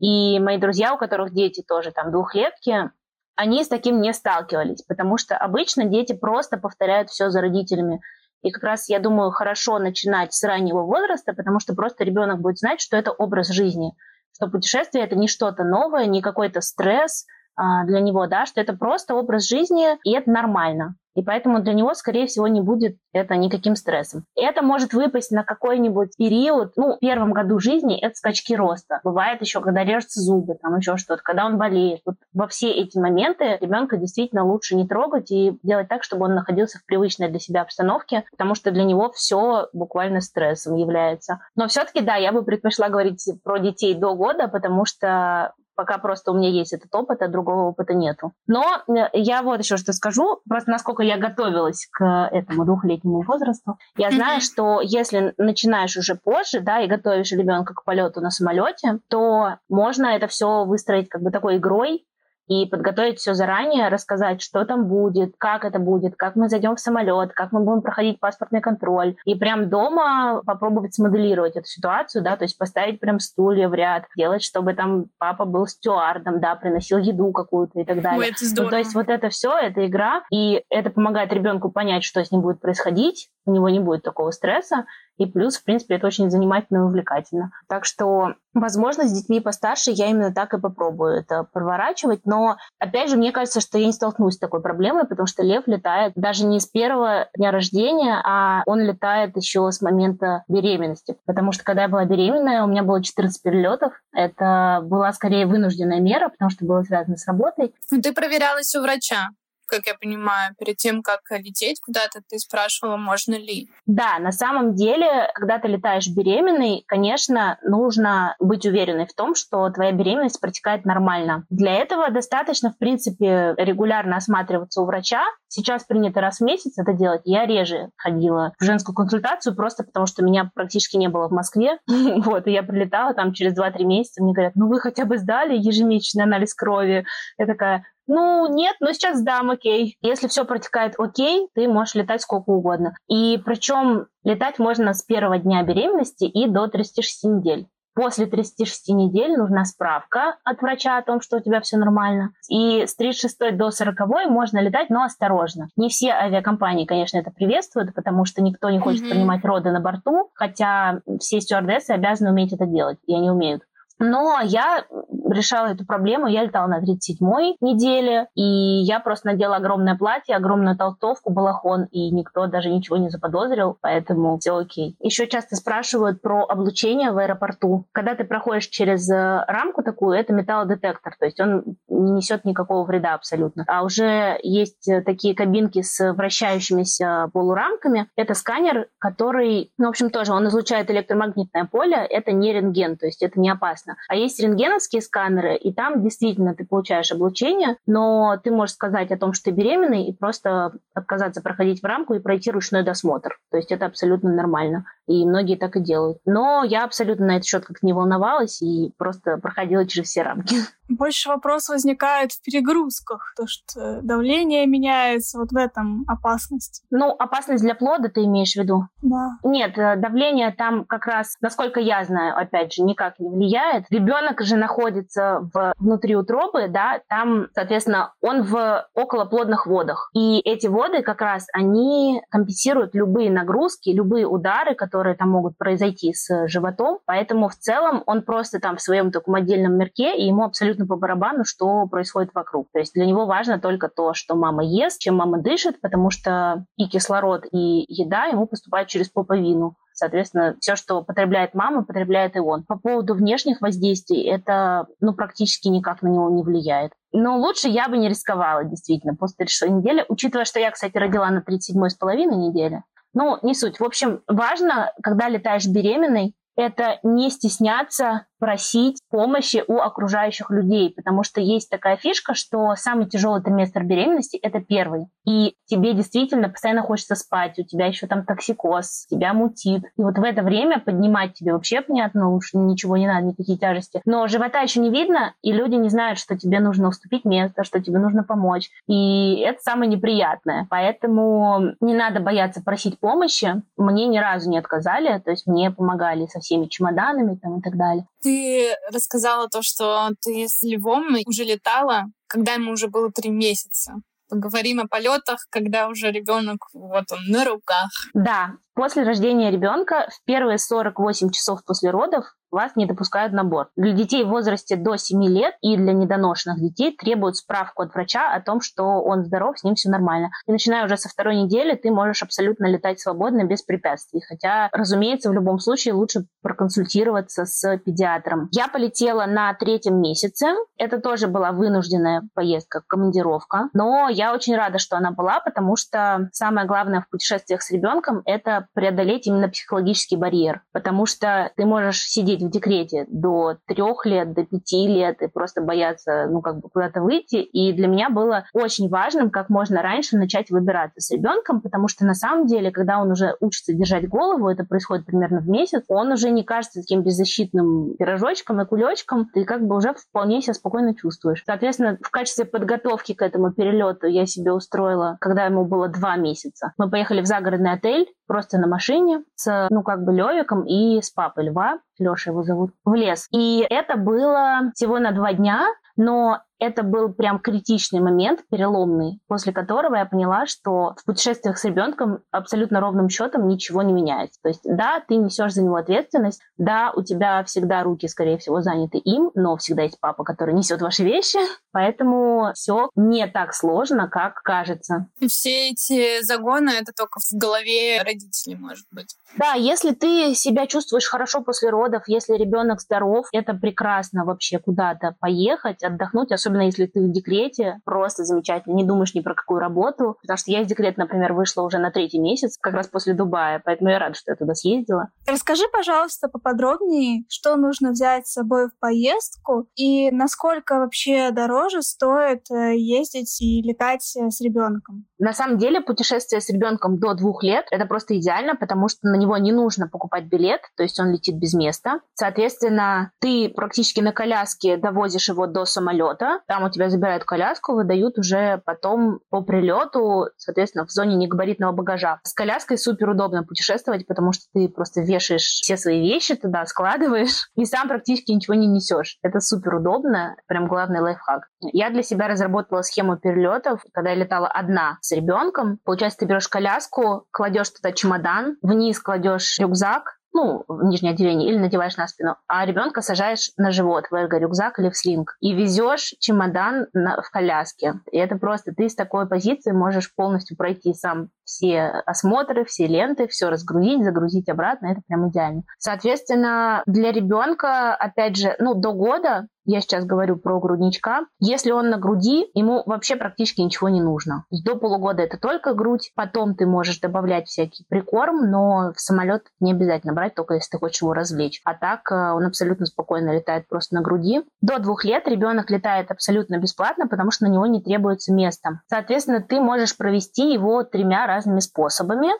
И мои друзья, у которых дети тоже там двухлетки, они с таким не сталкивались, потому что обычно дети просто повторяют все за родителями. И как раз, я думаю, хорошо начинать с раннего возраста, потому что просто ребенок будет знать, что это образ жизни – что путешествие это не что-то новое, не какой-то стресс для него, да, что это просто образ жизни, и это нормально. И поэтому для него, скорее всего, не будет это никаким стрессом. Это может выпасть на какой-нибудь период, ну, в первом году жизни это скачки роста. Бывает еще, когда режутся зубы, там еще что-то, когда он болеет. Вот во все эти моменты ребенка действительно лучше не трогать и делать так, чтобы он находился в привычной для себя обстановке, потому что для него все буквально стрессом является. Но все-таки, да, я бы предпочла говорить про детей до года, потому что Пока просто у меня есть этот опыт, а другого опыта нету. Но э, я вот еще что скажу, просто насколько я готовилась к этому двухлетнему возрасту. Я знаю, что если начинаешь уже позже, да, и готовишь ребенка к полету на самолете, то можно это все выстроить как бы такой игрой, и подготовить все заранее, рассказать, что там будет, как это будет, как мы зайдем в самолет, как мы будем проходить паспортный контроль. И прям дома попробовать смоделировать эту ситуацию, да, то есть поставить прям стулья в ряд, делать, чтобы там папа был стюардом, да, приносил еду какую-то и так далее. Ой, это здорово. Ну, то есть вот это все, это игра, и это помогает ребенку понять, что с ним будет происходить, у него не будет такого стресса, и плюс, в принципе, это очень занимательно и увлекательно. Так что, возможно, с детьми постарше я именно так и попробую это проворачивать. Но, опять же, мне кажется, что я не столкнусь с такой проблемой, потому что лев летает даже не с первого дня рождения, а он летает еще с момента беременности. Потому что, когда я была беременная, у меня было 14 перелетов. Это была скорее вынужденная мера, потому что было связано с работой. Ну, ты проверялась у врача? Как я понимаю, перед тем, как лететь куда-то, ты спрашивала, можно ли. Да, на самом деле, когда ты летаешь беременный, конечно, нужно быть уверенной в том, что твоя беременность протекает нормально. Для этого достаточно, в принципе, регулярно осматриваться у врача. Сейчас принято раз в месяц это делать. Я реже ходила в женскую консультацию, просто потому что меня практически не было в Москве. Вот, и я прилетала там через 2-3 месяца. Мне говорят, ну вы хотя бы сдали ежемесячный анализ крови. Я такая, ну, нет, но сейчас дам, окей. Если все протекает окей, ты можешь летать сколько угодно. И причем летать можно с первого дня беременности и до 36 недель. После 36 недель нужна справка от врача о том, что у тебя все нормально. И с 36 до 40 можно летать, но осторожно. Не все авиакомпании, конечно, это приветствуют, потому что никто не хочет mm-hmm. принимать роды на борту, хотя все стюардессы обязаны уметь это делать, и они умеют. Но я решала эту проблему. Я летала на 37-й неделе, и я просто надела огромное платье, огромную толстовку, балахон, и никто даже ничего не заподозрил, поэтому все окей. Еще часто спрашивают про облучение в аэропорту. Когда ты проходишь через э, рамку такую, это металлодетектор, то есть он не несет никакого вреда абсолютно. А уже есть э, такие кабинки с вращающимися полурамками. Это сканер, который, ну, в общем, тоже он излучает электромагнитное поле, это не рентген, то есть это не опасно. А есть рентгеновские сканеры, и там действительно ты получаешь облучение, но ты можешь сказать о том, что ты беременный, и просто отказаться проходить в рамку и пройти ручной досмотр. То есть это абсолютно нормально. И многие так и делают. Но я абсолютно на этот счет как-то не волновалась и просто проходила через все рамки. Больше вопрос возникает в перегрузках, то что давление меняется, вот в этом опасность. Ну, опасность для плода ты имеешь в виду? Да. Нет, э, давление там как раз, насколько я знаю, опять же, никак не влияет. Ребенок же находится в, внутри утробы, да, там, соответственно, он в околоплодных водах. И эти воды как раз, они компенсируют любые нагрузки, любые удары, которые там могут произойти с животом. Поэтому в целом он просто там в своем таком отдельном мирке, и ему абсолютно по барабану, что происходит вокруг. То есть для него важно только то, что мама ест, чем мама дышит, потому что и кислород, и еда ему поступают через поповину. Соответственно, все, что потребляет мама, потребляет и он. По поводу внешних воздействий, это ну, практически никак на него не влияет. Но лучше я бы не рисковала, действительно, после 36 недели, учитывая, что я, кстати, родила на 37 с половиной недели. Ну, не суть. В общем, важно, когда летаешь беременной, это не стесняться просить помощи у окружающих людей, потому что есть такая фишка, что самый тяжелый триместр беременности – это первый. И тебе действительно постоянно хочется спать, у тебя еще там токсикоз, тебя мутит. И вот в это время поднимать тебе вообще, понятно, уж ничего не надо, никакие тяжести. Но живота еще не видно, и люди не знают, что тебе нужно уступить место, что тебе нужно помочь. И это самое неприятное. Поэтому не надо бояться просить помощи. Мне ни разу не отказали, то есть мне помогали со всеми чемоданами там, и так далее. Ты рассказала то, что ты с Львом уже летала, когда ему уже было три месяца. Поговорим о полетах, когда уже ребенок вот он на руках. Да, После рождения ребенка в первые 48 часов после родов вас не допускают на борт. Для детей в возрасте до 7 лет и для недоношенных детей требуют справку от врача о том, что он здоров, с ним все нормально. И начиная уже со второй недели ты можешь абсолютно летать свободно, без препятствий. Хотя, разумеется, в любом случае лучше проконсультироваться с педиатром. Я полетела на третьем месяце. Это тоже была вынужденная поездка, командировка. Но я очень рада, что она была, потому что самое главное в путешествиях с ребенком – это преодолеть именно психологический барьер, потому что ты можешь сидеть в декрете до трех лет, до пяти лет и просто бояться, ну, как бы куда-то выйти. И для меня было очень важным как можно раньше начать выбираться с ребенком, потому что на самом деле, когда он уже учится держать голову, это происходит примерно в месяц, он уже не кажется таким беззащитным пирожочком и кулечком, ты как бы уже вполне себя спокойно чувствуешь. Соответственно, в качестве подготовки к этому перелету я себе устроила, когда ему было два месяца. Мы поехали в загородный отель, просто на машине с, ну, как бы Левиком и с папой Льва, Леша его зовут, в лес. И это было всего на два дня, но это был прям критичный момент, переломный, после которого я поняла, что в путешествиях с ребенком абсолютно ровным счетом ничего не меняется. То есть, да, ты несешь за него ответственность, да, у тебя всегда руки, скорее всего, заняты им, но всегда есть папа, который несет ваши вещи, поэтому все не так сложно, как кажется. Все эти загоны это только в голове родителей, может быть. Да, если ты себя чувствуешь хорошо после родов, если ребенок здоров, это прекрасно вообще куда-то поехать, отдохнуть, особенно если ты в декрете, просто замечательно, не думаешь ни про какую работу, потому что я из декрета, например, вышла уже на третий месяц, как раз после Дубая, поэтому я рада, что я туда съездила. Расскажи, пожалуйста, поподробнее, что нужно взять с собой в поездку и насколько вообще дороже стоит э, ездить и летать э, с ребенком? На самом деле путешествие с ребенком до двух лет это просто идеально, потому что на него не нужно покупать билет, то есть он летит без места. Соответственно, ты практически на коляске довозишь его до самолета, там у тебя забирают коляску, выдают уже потом по прилету, соответственно, в зоне негабаритного багажа. С коляской супер удобно путешествовать, потому что ты просто вешаешь все свои вещи туда, складываешь, и сам практически ничего не несешь. Это супер удобно, прям главный лайфхак. Я для себя разработала схему перелетов, когда я летала одна с ребенком. Получается, ты берешь коляску, кладешь туда чемодан, вниз кладешь рюкзак, ну, в нижнее отделение, или надеваешь на спину, а ребенка сажаешь на живот в эрго-рюкзак или в слинг, и везешь чемодан на, в коляске. И это просто ты с такой позиции можешь полностью пройти сам все осмотры, все ленты, все разгрузить, загрузить обратно, это прям идеально. Соответственно, для ребенка, опять же, ну, до года я сейчас говорю про грудничка. Если он на груди, ему вообще практически ничего не нужно. до полугода это только грудь, потом ты можешь добавлять всякий прикорм, но в самолет не обязательно брать, только если ты хочешь его развлечь. А так э, он абсолютно спокойно летает просто на груди. До двух лет ребенок летает абсолютно бесплатно, потому что на него не требуется места. Соответственно, ты можешь провести его тремя разными способами.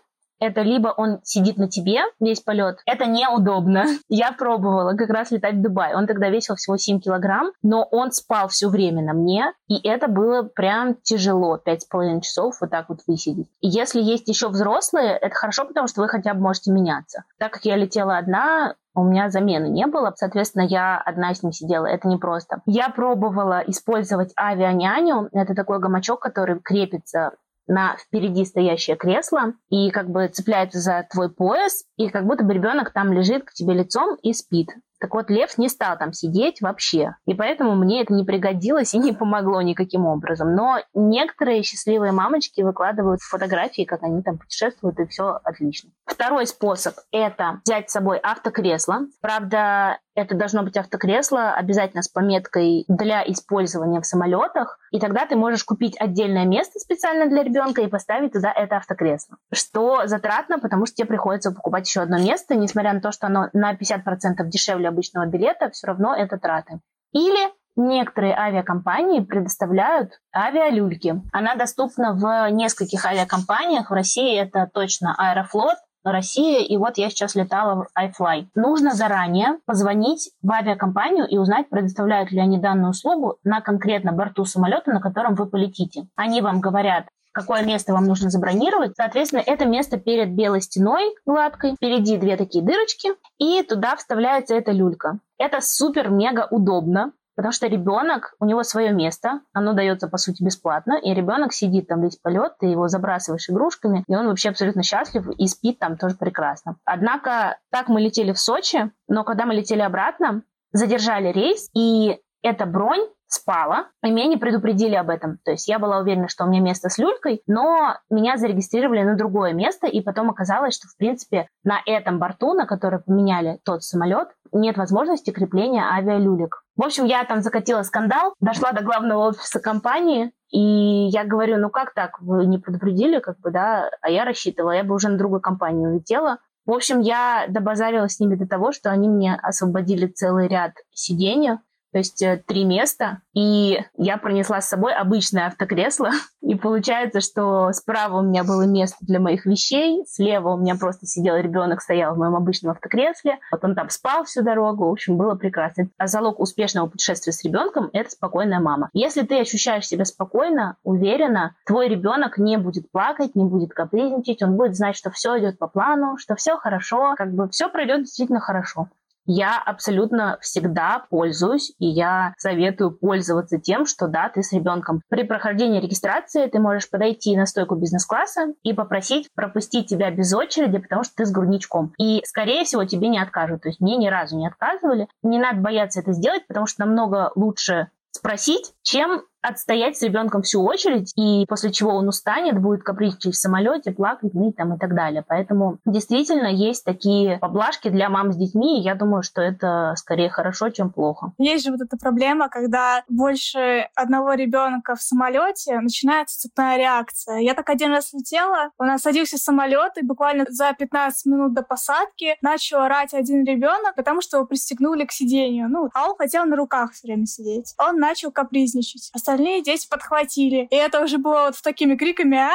это либо он сидит на тебе весь полет, это неудобно. Я пробовала как раз летать в Дубай. Он тогда весил всего 7 килограмм, но он спал все время на мне, и это было прям тяжело, 5,5 часов вот так вот высидеть. Если есть еще взрослые, это хорошо, потому что вы хотя бы можете меняться. Так как я летела одна, у меня замены не было, соответственно, я одна с ним сидела, это непросто. Я пробовала использовать авианяню, это такой гамачок, который крепится на впереди стоящее кресло и как бы цепляется за твой пояс, и как будто бы ребенок там лежит к тебе лицом и спит. Так вот, Лев не стал там сидеть вообще. И поэтому мне это не пригодилось и не помогло никаким образом. Но некоторые счастливые мамочки выкладывают фотографии, как они там путешествуют, и все отлично. Второй способ – это взять с собой автокресло. Правда, это должно быть автокресло, обязательно с пометкой для использования в самолетах. И тогда ты можешь купить отдельное место специально для ребенка и поставить туда это автокресло. Что затратно, потому что тебе приходится покупать еще одно место, несмотря на то, что оно на 50% дешевле обычного билета, все равно это траты. Или Некоторые авиакомпании предоставляют авиалюльки. Она доступна в нескольких авиакомпаниях. В России это точно Аэрофлот, Россия, и вот я сейчас летала в iFly. Нужно заранее позвонить в авиакомпанию и узнать, предоставляют ли они данную услугу на конкретно борту самолета, на котором вы полетите. Они вам говорят, какое место вам нужно забронировать. Соответственно, это место перед белой стеной гладкой, впереди две такие дырочки, и туда вставляется эта люлька. Это супер-мега удобно, Потому что ребенок, у него свое место, оно дается, по сути, бесплатно, и ребенок сидит там весь полет, ты его забрасываешь игрушками, и он вообще абсолютно счастлив и спит там тоже прекрасно. Однако, так мы летели в Сочи, но когда мы летели обратно, задержали рейс, и эта бронь спала, и меня не предупредили об этом. То есть я была уверена, что у меня место с люлькой, но меня зарегистрировали на другое место, и потом оказалось, что, в принципе, на этом борту, на который поменяли тот самолет, нет возможности крепления авиалюлек. В общем, я там закатила скандал, дошла до главного офиса компании, и я говорю, ну как так, вы не предупредили, как бы, да, а я рассчитывала, я бы уже на другую компанию улетела. В общем, я добазарила с ними до того, что они мне освободили целый ряд сидений, то есть э, три места, и я пронесла с собой обычное автокресло, и получается, что справа у меня было место для моих вещей, слева у меня просто сидел ребенок, стоял в моем обычном автокресле, вот он там спал всю дорогу, в общем, было прекрасно. А залог успешного путешествия с ребенком – это спокойная мама. Если ты ощущаешь себя спокойно, уверенно, твой ребенок не будет плакать, не будет капризничать, он будет знать, что все идет по плану, что все хорошо, как бы все пройдет действительно хорошо. Я абсолютно всегда пользуюсь, и я советую пользоваться тем, что да, ты с ребенком. При прохождении регистрации ты можешь подойти на стойку бизнес-класса и попросить пропустить тебя без очереди, потому что ты с грудничком. И, скорее всего, тебе не откажут. То есть мне ни разу не отказывали. Не надо бояться это сделать, потому что намного лучше спросить, чем отстоять с ребенком всю очередь, и после чего он устанет, будет капризничать в самолете, плакать, ныть там и так далее. Поэтому действительно есть такие поблажки для мам с детьми, и я думаю, что это скорее хорошо, чем плохо. Есть же вот эта проблема, когда больше одного ребенка в самолете начинается цепная реакция. Я так один раз летела, у нас садился самолет, и буквально за 15 минут до посадки начал орать один ребенок, потому что его пристегнули к сидению. Ну, а он хотел на руках все время сидеть. Он начал капризничать остальные дети подхватили. И это уже было вот с такими криками а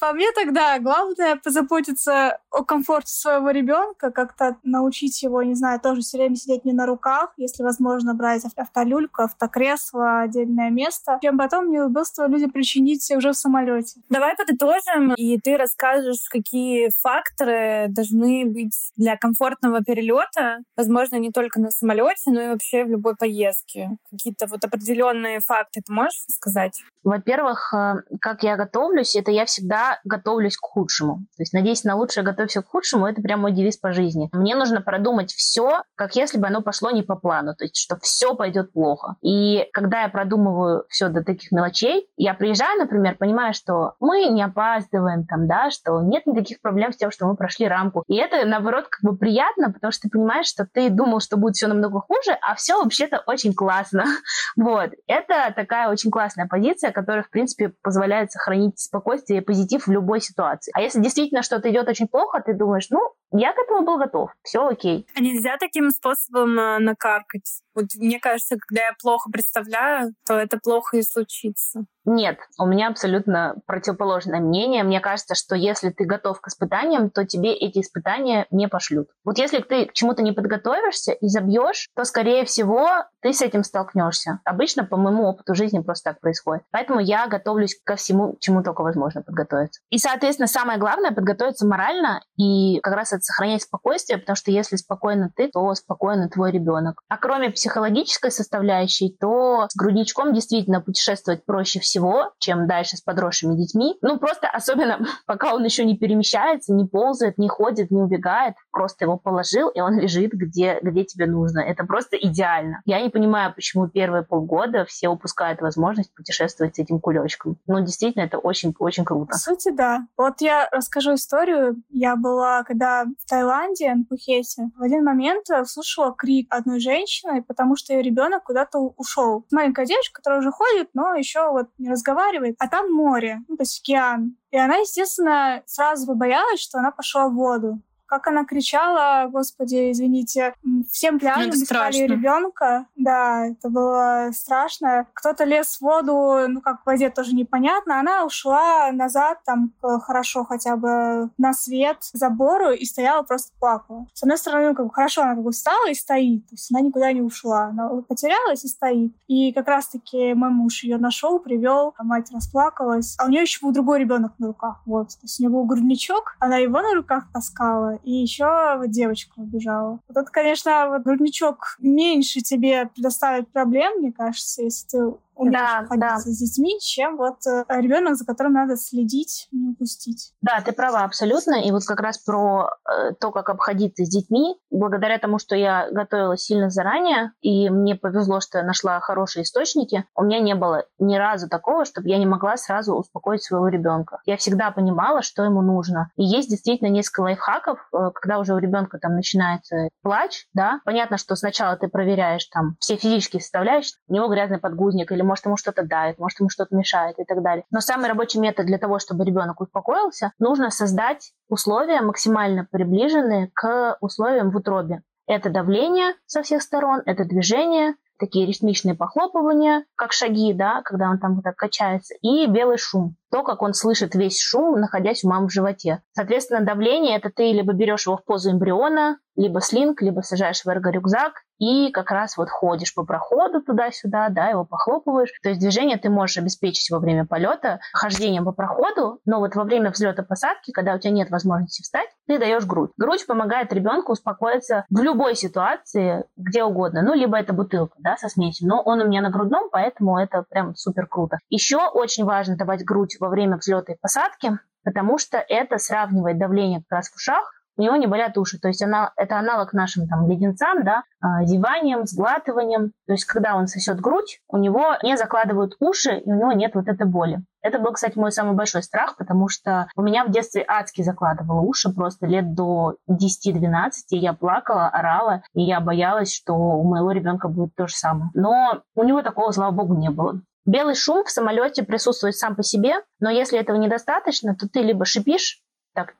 По мне тогда главное позаботиться о комфорте своего ребенка, как-то научить его, не знаю, тоже все время сидеть не на руках, если возможно брать автолюльку, автокресло, отдельное место, чем потом неудобства люди причинить уже в самолете. Давай подытожим, и ты расскажешь, какие факторы должны быть для комфортного перелета, возможно, не только на самолете, но и вообще в любой поездке. Какие-то вот определенные факты ты можешь сказать? Во-первых, э, как я готовлюсь, это я всегда готовлюсь к худшему. То есть надеюсь на лучшее, готовься к худшему, это прям мой девиз по жизни. Мне нужно продумать все, как если бы оно пошло не по плану, то есть что все пойдет плохо. И когда я продумываю все до таких мелочей, я приезжаю, например, понимаю, что мы не опаздываем там, да, что нет никаких проблем с тем, что мы прошли рамку. И это, наоборот, как бы приятно, потому что ты понимаешь, что ты думал, что будет все намного хуже, а все вообще-то очень классно. Вот. Это такая очень классная позиция, которая, в принципе, позволяет сохранить спокойствие и позитив в любой ситуации. А если действительно что-то идет очень плохо, ты думаешь, ну, Я к этому был готов. Все окей. А нельзя таким способом э, накаркать? Вот мне кажется, когда я плохо представляю, то это плохо и случится. Нет, у меня абсолютно противоположное мнение. Мне кажется, что если ты готов к испытаниям, то тебе эти испытания не пошлют. Вот если ты к чему-то не подготовишься и забьешь, то, скорее всего, ты с этим столкнешься. Обычно, по моему опыту жизни, просто так происходит. Поэтому я готовлюсь ко всему, чему только возможно подготовиться. И, соответственно, самое главное — подготовиться морально и как раз это сохранять спокойствие, потому что если спокойно ты, то спокойно твой ребенок. А кроме психологической составляющей, то с грудничком действительно путешествовать проще всего чем дальше с подросшими детьми. Ну, просто особенно, пока он еще не перемещается, не ползает, не ходит, не убегает, просто его положил, и он лежит где, где тебе нужно. Это просто идеально. Я не понимаю, почему первые полгода все упускают возможность путешествовать с этим кулечком. Ну, действительно, это очень-очень круто. По сути, да. Вот я расскажу историю. Я была, когда в Таиланде, в Пхукете, в один момент слушала крик одной женщины, потому что ее ребенок куда-то ушел. Маленькая девочка, которая уже ходит, но еще вот не разговаривает, а там море, ну, то есть океан. И она, естественно, сразу побоялась, что она пошла в воду как она кричала, господи, извините, всем пляжем искали ребенка. Да, это было страшно. Кто-то лез в воду, ну как в воде тоже непонятно. Она ушла назад, там хорошо хотя бы на свет забору и стояла просто плакала. С одной стороны, ну, как бы хорошо, она как бы встала и стоит, то есть она никуда не ушла. Она потерялась и стоит. И как раз-таки мой муж ее нашел, привел, а мать расплакалась. А у нее еще был другой ребенок на руках. Вот. То есть у нее был грудничок, она его на руках таскала, и еще вот девочка убежала. Вот это, конечно, вот грудничок меньше тебе предоставит проблем, мне кажется, если ты да, да. с детьми, чем вот э, ребенок, за которым надо следить, не упустить. Да, ты права абсолютно. И вот как раз про э, то, как обходиться с детьми, благодаря тому, что я готовилась сильно заранее, и мне повезло, что я нашла хорошие источники, у меня не было ни разу такого, чтобы я не могла сразу успокоить своего ребенка. Я всегда понимала, что ему нужно. И есть действительно несколько лайфхаков, э, когда уже у ребенка там начинается плач, да, понятно, что сначала ты проверяешь там все физические составляющие, у него грязный подгузник или может ему что-то дает, может ему что-то мешает и так далее. Но самый рабочий метод для того, чтобы ребенок успокоился, нужно создать условия максимально приближенные к условиям в утробе. Это давление со всех сторон, это движение, такие ритмичные похлопывания, как шаги, да, когда он там вот так качается, и белый шум. То, как он слышит весь шум, находясь у мамы в животе. Соответственно, давление – это ты либо берешь его в позу эмбриона, либо слинг, либо сажаешь в эрго-рюкзак, и как раз вот ходишь по проходу туда-сюда, да, его похлопываешь. То есть движение ты можешь обеспечить во время полета хождением по проходу, но вот во время взлета-посадки, когда у тебя нет возможности встать, ты даешь грудь. Грудь помогает ребенку успокоиться в любой ситуации, где угодно. Ну, либо это бутылка, да, со смесью, но он у меня на грудном, поэтому это прям супер круто. Еще очень важно давать грудь во время взлета и посадки, потому что это сравнивает давление как раз в ушах у него не болят уши. То есть она, это аналог нашим там леденцам, да, а, зеванием, сглатыванием. То есть когда он сосет грудь, у него не закладывают уши, и у него нет вот этой боли. Это был, кстати, мой самый большой страх, потому что у меня в детстве адски закладывало уши, просто лет до 10-12 я плакала, орала, и я боялась, что у моего ребенка будет то же самое. Но у него такого, слава богу, не было. Белый шум в самолете присутствует сам по себе, но если этого недостаточно, то ты либо шипишь, так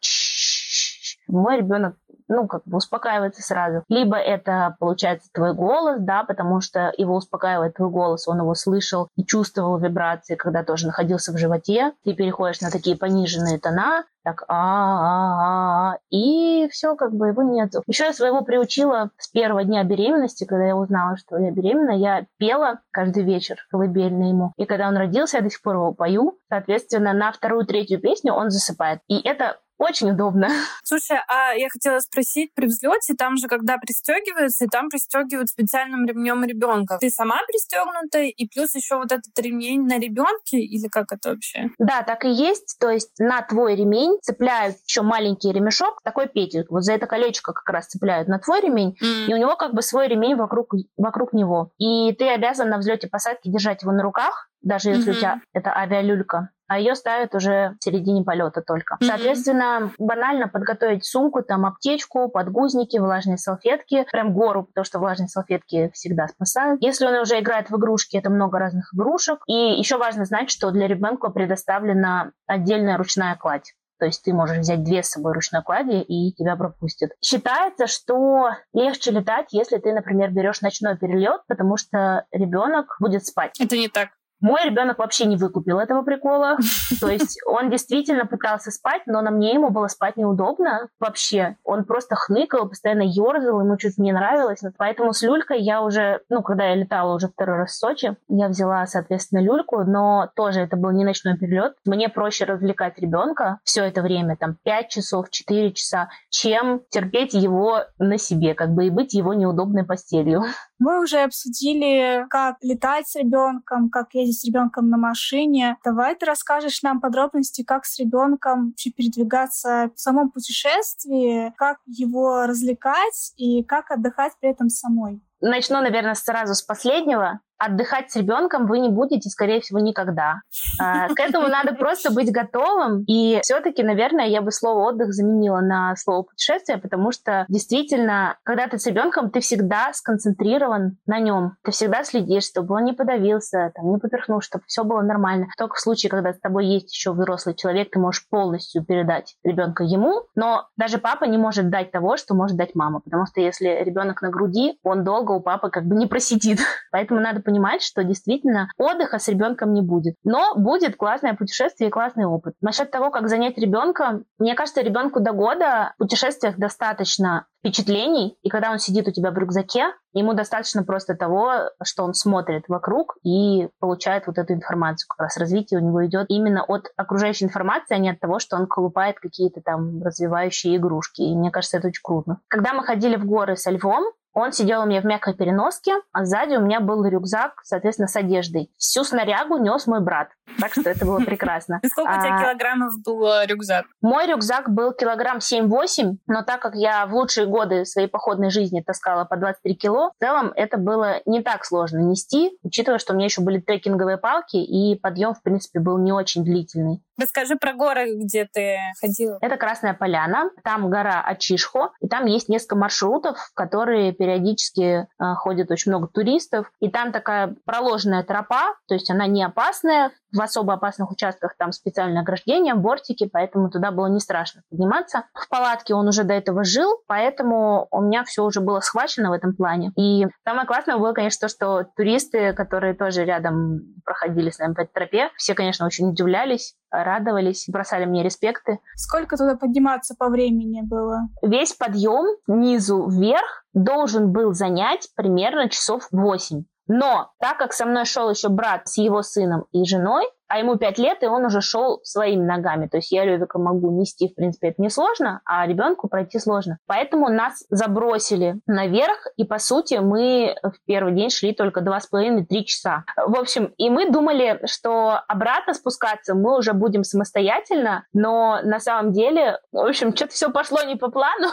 мой ребенок ну, как бы успокаивается сразу. Либо это, получается, твой голос, да, потому что его успокаивает твой голос, он его слышал и чувствовал вибрации, когда тоже находился в животе. Ты переходишь на такие пониженные тона, так а а а и все, как бы его нет. Еще я своего приучила с первого дня беременности, когда я узнала, что я беременна, я пела каждый вечер колыбельно ему. И когда он родился, я до сих пор его пою. Соответственно, на вторую, третью песню он засыпает. И это очень удобно. Слушай, а я хотела спросить, при взлете там же, когда пристегивается, и там пристегивают специальным ремнем ребенка. Ты сама пристегнута, и плюс еще вот этот ремень на ребенке, или как это вообще? Да, так и есть. То есть на твой ремень цепляют еще маленький ремешок, такой петель. Вот за это колечко как раз цепляют на твой ремень, mm. и у него как бы свой ремень вокруг, вокруг него. И ты обязан на взлете посадки держать его на руках, даже если mm-hmm. у тебя это авиалюлька а ее ставят уже в середине полета только. Mm-hmm. Соответственно, банально подготовить сумку, там аптечку, подгузники, влажные салфетки, прям гору, потому что влажные салфетки всегда спасают. Если он уже играет в игрушки, это много разных игрушек. И еще важно знать, что для ребенка предоставлена отдельная ручная кладь. То есть ты можешь взять две с собой ручной клади, и тебя пропустят. Считается, что легче летать, если ты, например, берешь ночной перелет, потому что ребенок будет спать. Это не так. Мой ребенок вообще не выкупил этого прикола. То есть он действительно пытался спать, но на мне ему было спать неудобно вообще. Он просто хныкал, постоянно ерзал, ему чуть не нравилось. Поэтому с люлькой я уже, ну, когда я летала уже второй раз в Сочи, я взяла, соответственно, люльку, но тоже это был не ночной перелет. Мне проще развлекать ребенка все это время, там, 5 часов, 4 часа, чем терпеть его на себе, как бы и быть его неудобной постелью. Мы уже обсудили, как летать с ребенком, как ездить с ребенком на машине. Давай ты расскажешь нам подробности, как с ребенком передвигаться в самом путешествии, как его развлекать и как отдыхать при этом самой. Начну, наверное, сразу с последнего отдыхать с ребенком вы не будете, скорее всего, никогда. А, к этому надо просто быть готовым. И все-таки, наверное, я бы слово отдых заменила на слово путешествие, потому что действительно, когда ты с ребенком, ты всегда сконцентрирован на нем. Ты всегда следишь, чтобы он не подавился, там, не поперхнул, чтобы все было нормально. Только в случае, когда с тобой есть еще взрослый человек, ты можешь полностью передать ребенка ему, но даже папа не может дать того, что может дать мама, потому что если ребенок на груди, он долго у папы как бы не просидит. Поэтому надо понимать, что действительно отдыха с ребенком не будет. Но будет классное путешествие и классный опыт. Насчет того, как занять ребенка, мне кажется, ребенку до года в путешествиях достаточно впечатлений, и когда он сидит у тебя в рюкзаке, ему достаточно просто того, что он смотрит вокруг и получает вот эту информацию. Как раз развитие у него идет именно от окружающей информации, а не от того, что он колупает какие-то там развивающие игрушки. И мне кажется, это очень круто. Когда мы ходили в горы со львом, он сидел у меня в мягкой переноске, а сзади у меня был рюкзак, соответственно, с одеждой. Всю снарягу нес мой брат. Так что это было прекрасно. Сколько у тебя а, килограммов был э, рюкзак? Мой рюкзак был килограмм 7-8, но так как я в лучшие годы своей походной жизни таскала по 23 кило, в целом это было не так сложно нести, учитывая, что у меня еще были трекинговые палки, и подъем, в принципе, был не очень длительный. Расскажи про горы, где ты ходила. Это Красная Поляна, там гора Ачишхо, и там есть несколько маршрутов, которые периодически э, ходят очень много туристов, и там такая проложенная тропа, то есть она не опасная, в особо опасных участках там специальное ограждение, бортики, поэтому туда было не страшно подниматься. В палатке он уже до этого жил, поэтому у меня все уже было схвачено в этом плане. И самое классное было, конечно, то, что туристы, которые тоже рядом проходили с нами по этой тропе, все, конечно, очень удивлялись, радовались, бросали мне респекты. Сколько туда подниматься по времени было? Весь подъем снизу вверх должен был занять примерно часов 8. Но так как со мной шел еще брат с его сыном и женой, а ему 5 лет, и он уже шел своими ногами. То есть я Левика могу нести, в принципе, это несложно, а ребенку пройти сложно. Поэтому нас забросили наверх, и, по сути, мы в первый день шли только 2,5-3 часа. В общем, и мы думали, что обратно спускаться мы уже будем самостоятельно, но на самом деле, в общем, что-то все пошло не по плану.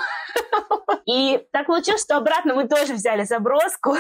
И так получилось, что обратно мы тоже взяли заброску,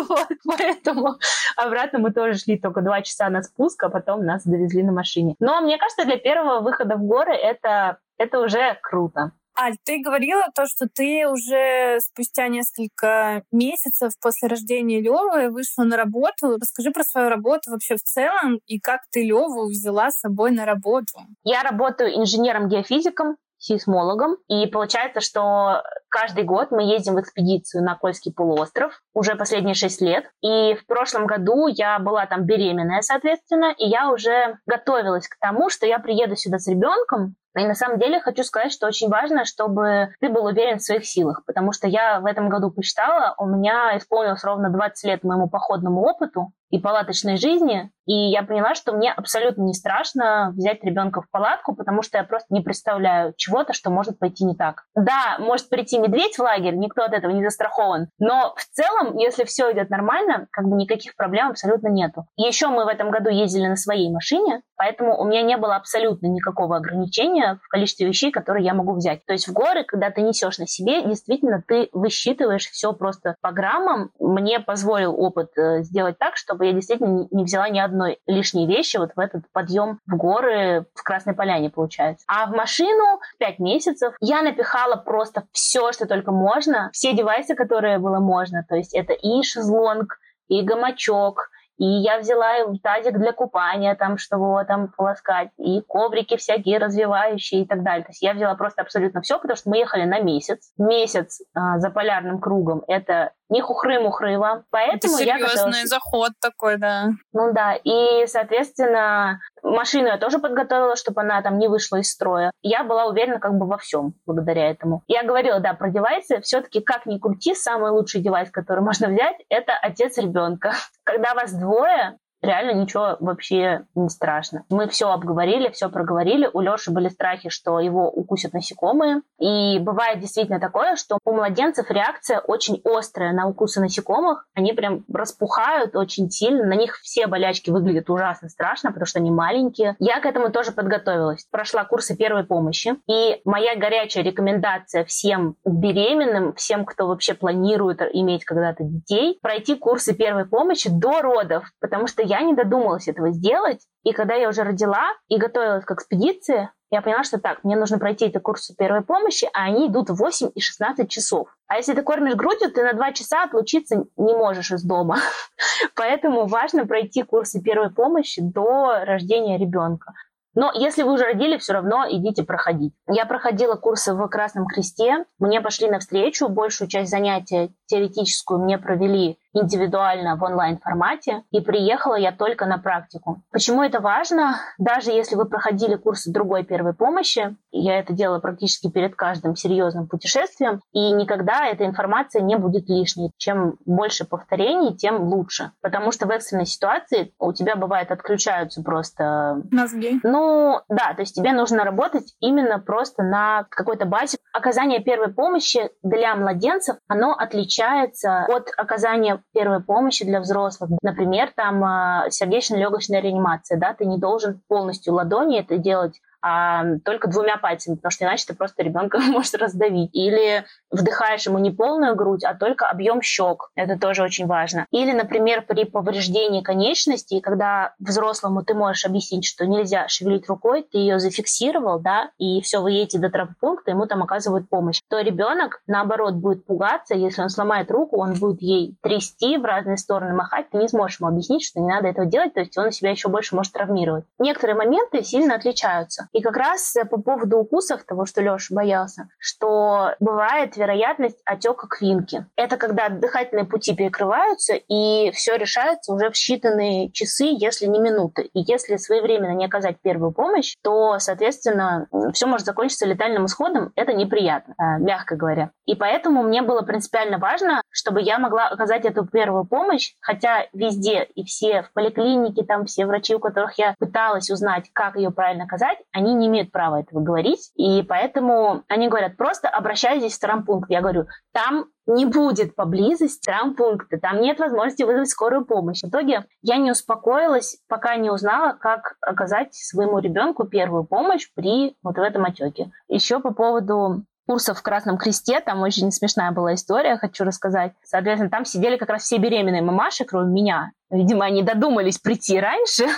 поэтому обратно мы тоже шли только 2 часа на спуск, а потом нас нас довезли на машине. Но мне кажется, для первого выхода в горы это, это уже круто. Аль, ты говорила то, что ты уже спустя несколько месяцев после рождения Левы вышла на работу. Расскажи про свою работу вообще в целом и как ты Леву взяла с собой на работу. Я работаю инженером-геофизиком сейсмологом. И получается, что каждый год мы ездим в экспедицию на Кольский полуостров уже последние шесть лет. И в прошлом году я была там беременная, соответственно, и я уже готовилась к тому, что я приеду сюда с ребенком, и на самом деле хочу сказать, что очень важно, чтобы ты был уверен в своих силах, потому что я в этом году посчитала, у меня исполнилось ровно 20 лет моему походному опыту, и палаточной жизни. И я поняла, что мне абсолютно не страшно взять ребенка в палатку, потому что я просто не представляю чего-то, что может пойти не так. Да, может прийти медведь в лагерь, никто от этого не застрахован. Но в целом, если все идет нормально, как бы никаких проблем абсолютно нету. Еще мы в этом году ездили на своей машине, поэтому у меня не было абсолютно никакого ограничения в количестве вещей, которые я могу взять. То есть в горы, когда ты несешь на себе, действительно ты высчитываешь все просто по граммам. Мне позволил опыт э, сделать так, чтобы я действительно не взяла ни одной лишней вещи вот в этот подъем в горы в Красной Поляне, получается. А в машину пять месяцев я напихала просто все, что только можно, все девайсы, которые было можно. То есть это и шезлонг, и гамачок, И я взяла тазик для купания, там, чтобы его там полоскать, и коврики всякие развивающие и так далее. То есть я взяла просто абсолютно все, потому что мы ехали на месяц. Месяц а, за полярным кругом — это не хухры-мухры вам. Поэтому Это я серьезный готовилась. заход такой, да. Ну да, и, соответственно, машину я тоже подготовила, чтобы она там не вышла из строя. Я была уверена как бы во всем благодаря этому. Я говорила, да, про девайсы. Все-таки, как ни крути, самый лучший девайс, который можно взять, это отец ребенка. Когда вас двое, реально ничего вообще не страшно. Мы все обговорили, все проговорили. У Леши были страхи, что его укусят насекомые. И бывает действительно такое, что у младенцев реакция очень острая на укусы насекомых. Они прям распухают очень сильно. На них все болячки выглядят ужасно страшно, потому что они маленькие. Я к этому тоже подготовилась. Прошла курсы первой помощи. И моя горячая рекомендация всем беременным, всем, кто вообще планирует иметь когда-то детей, пройти курсы первой помощи до родов. Потому что я не додумалась этого сделать. И когда я уже родила и готовилась к экспедиции, я поняла, что так, мне нужно пройти эти курсы первой помощи, а они идут в 8 и 16 часов. А если ты кормишь грудью, ты на 2 часа отлучиться не можешь из дома. Поэтому важно пройти курсы первой помощи до рождения ребенка. Но если вы уже родили, все равно идите проходить. Я проходила курсы в Красном Кресте. Мне пошли навстречу. Большую часть занятия теоретическую мне провели индивидуально в онлайн-формате, и приехала я только на практику. Почему это важно? Даже если вы проходили курсы другой первой помощи, я это делала практически перед каждым серьезным путешествием, и никогда эта информация не будет лишней. Чем больше повторений, тем лучше. Потому что в экстренной ситуации у тебя бывает отключаются просто... Мозги. Ну, да, то есть тебе нужно работать именно просто на какой-то базе. Оказание первой помощи для младенцев, оно отличается от оказания первой помощи для взрослых. Например, там э, сердечно-легочная реанимация, да, ты не должен полностью ладони это делать, а только двумя пальцами, потому что иначе ты просто ребенка можешь раздавить. Или вдыхаешь ему не полную грудь, а только объем щек. Это тоже очень важно. Или, например, при повреждении конечности, когда взрослому ты можешь объяснить, что нельзя шевелить рукой, ты ее зафиксировал, да, и все, вы едете до травмпункта, ему там оказывают помощь, то ребенок, наоборот, будет пугаться, если он сломает руку, он будет ей трясти в разные стороны, махать, ты не сможешь ему объяснить, что не надо этого делать, то есть он себя еще больше может травмировать. Некоторые моменты сильно отличаются. И как раз э, по поводу укусов, того, что Леша боялся, что бывает вероятность отека квинки. Это когда дыхательные пути перекрываются, и все решается уже в считанные часы, если не минуты. И если своевременно не оказать первую помощь, то, соответственно, все может закончиться летальным исходом. Это неприятно, э, мягко говоря. И поэтому мне было принципиально важно, чтобы я могла оказать эту первую помощь, хотя везде и все в поликлинике, там все врачи, у которых я пыталась узнать, как ее правильно оказать, они не имеют права этого говорить, и поэтому они говорят, просто обращайтесь в травмпункт. Я говорю, там не будет поблизости травмпункта, там нет возможности вызвать скорую помощь. В итоге я не успокоилась, пока не узнала, как оказать своему ребенку первую помощь при вот в этом отеке. Еще по поводу курсов в Красном Кресте, там очень смешная была история, хочу рассказать. Соответственно, там сидели как раз все беременные мамаши, кроме меня. Видимо, они додумались прийти раньше.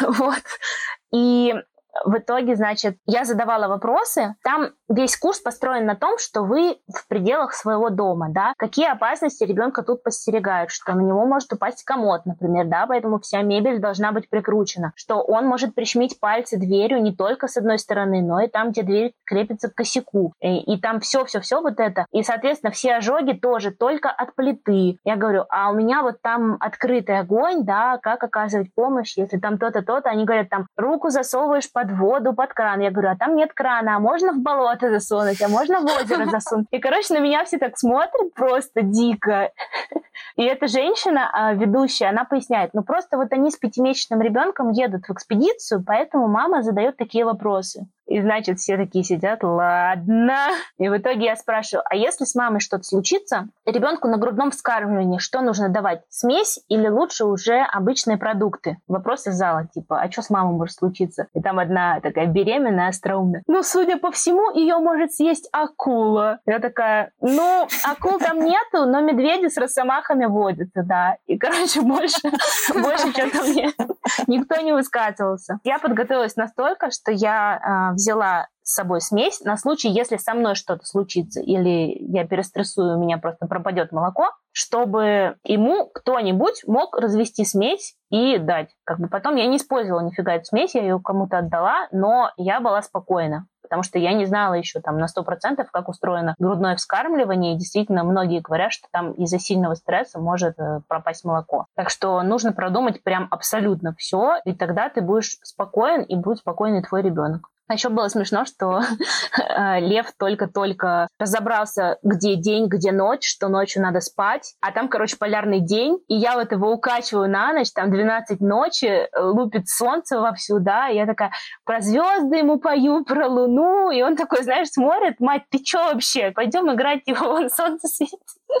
Вот. И в итоге, значит, я задавала вопросы. Там весь курс построен на том, что вы в пределах своего дома, да, какие опасности ребенка тут постерегают, что на него может упасть комод, например, да, поэтому вся мебель должна быть прикручена, что он может прищемить пальцы дверью не только с одной стороны, но и там, где дверь крепится к косяку. И, и там все-все-все вот это. И, соответственно, все ожоги тоже только от плиты. Я говорю, а у меня вот там открытый огонь, да, как оказывать помощь, если там то-то, то-то. Они говорят, там, руку засовываешь под воду, под кран. Я говорю, а там нет крана, а можно в болото засунуть, а можно в озеро засунуть. И, короче, на меня все так смотрят просто дико. И эта женщина, а, ведущая, она поясняет, ну просто вот они с пятимесячным ребенком едут в экспедицию, поэтому мама задает такие вопросы. И, значит, все такие сидят, ладно. И в итоге я спрашиваю, а если с мамой что-то случится, ребенку на грудном вскармливании что нужно давать? Смесь или лучше уже обычные продукты? Вопрос из зала, типа, а что с мамой может случиться? И там одна такая беременная, остроумная. Ну, судя по всему, ее может съесть акула. Я такая, ну, акул там нету, но медведи с росомахами водятся, да. И, короче, больше, больше что-то мне никто не высказывался. Я подготовилась настолько, что я э, взяла с собой смесь на случай, если со мной что-то случится, или я перестрессую, у меня просто пропадет молоко, чтобы ему кто-нибудь мог развести смесь и дать. Как бы потом я не использовала нифига эту смесь, я ее кому-то отдала, но я была спокойна потому что я не знала еще там на 100%, как устроено грудное вскармливание, и действительно многие говорят, что там из-за сильного стресса может э, пропасть молоко. Так что нужно продумать прям абсолютно все, и тогда ты будешь спокоен, и будет спокойный твой ребенок. А еще было смешно, что э, Лев только-только разобрался, где день, где ночь, что ночью надо спать. А там, короче, полярный день, и я вот его укачиваю на ночь, там 12 ночи, э, лупит солнце вовсю, да, и я такая про звезды ему пою, про луну, и он такой, знаешь, смотрит, мать, ты что вообще? Пойдем играть, его вон солнце светит.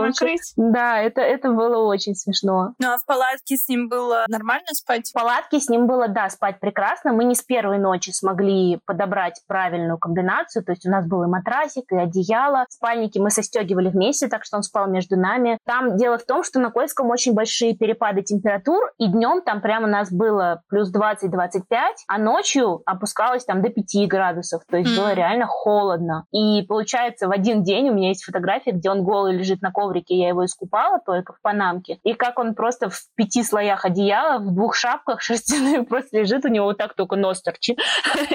накрыть. Да, это, это было очень смешно. Ну а в палатке с ним было нормально спать? В палатке с ним было, да, спать прекрасно. Мы не с первой ночи смогли подобрать правильную комбинацию. То есть у нас был и матрасик, и одеяло. Спальники мы состегивали вместе, так что он спал между нами. Там дело в том, что на Кольском очень большие перепады температур, и днем там прямо у нас было плюс 20-25, а ночью опускалось там до 5 градусов. То есть mm. было реально холодно. И получается, в один день у меня есть фотография, где он голый лежит на коврике, я его искупала только в панамке. И как он просто в пяти слоях одеяла, в двух шапках шерстяных просто лежит, у него вот так только нос торчит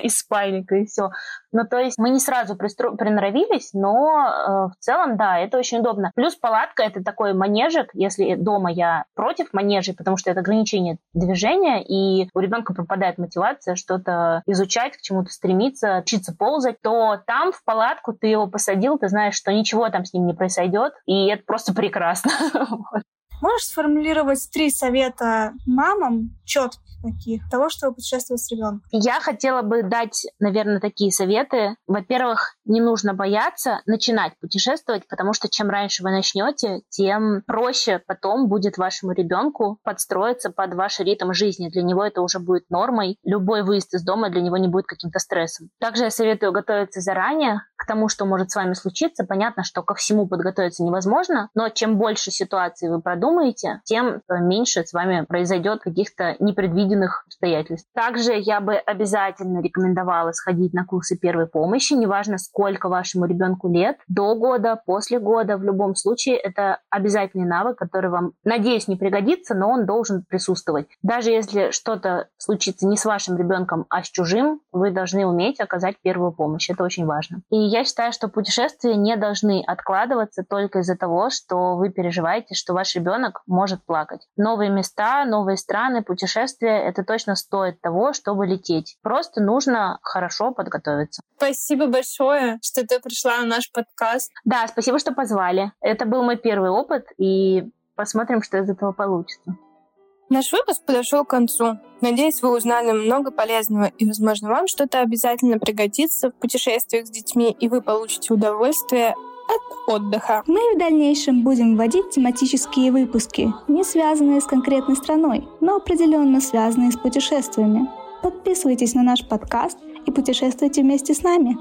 из спальника, и все. Ну, то есть мы не сразу пристро... приноровились, но э, в целом, да, это очень удобно. Плюс палатка — это такой манежик, если дома я против манежей, потому что это ограничение движения, и у ребенка пропадает мотивация что-то изучать, к чему-то стремиться, учиться ползать, то там в палатку ты его посадил, ты знаешь, что ничего там с ним не произойдет, и это просто прекрасно. Можешь сформулировать три совета мамам четких таких того, чтобы путешествовать с ребенком? Я хотела бы дать, наверное, такие советы. Во-первых, не нужно бояться начинать путешествовать, потому что чем раньше вы начнете, тем проще потом будет вашему ребенку подстроиться под ваш ритм жизни. Для него это уже будет нормой. Любой выезд из дома для него не будет каким-то стрессом. Также я советую готовиться заранее к тому, что может с вами случиться. Понятно, что ко всему подготовиться невозможно, но чем больше ситуаций вы продумаете, тем меньше с вами произойдет каких-то непредвиденных обстоятельств. Также я бы обязательно рекомендовала сходить на курсы первой помощи, неважно, сколько вашему ребенку лет, до года, после года. В любом случае, это обязательный навык, который вам, надеюсь, не пригодится, но он должен присутствовать. Даже если что-то случится не с вашим ребенком, а с чужим, вы должны уметь оказать первую помощь. Это очень важно. И я считаю, что путешествия не должны откладываться только из-за того, что вы переживаете, что ваш ребенок может плакать. Новые места, новые страны, путешествия, это точно стоит того, чтобы лететь. Просто нужно хорошо подготовиться. Спасибо большое что ты пришла на наш подкаст. Да, спасибо, что позвали. Это был мой первый опыт, и посмотрим, что из этого получится. Наш выпуск подошел к концу. Надеюсь, вы узнали много полезного, и, возможно, вам что-то обязательно пригодится в путешествиях с детьми, и вы получите удовольствие от отдыха. Мы в дальнейшем будем вводить тематические выпуски, не связанные с конкретной страной, но определенно связанные с путешествиями. Подписывайтесь на наш подкаст и путешествуйте вместе с нами.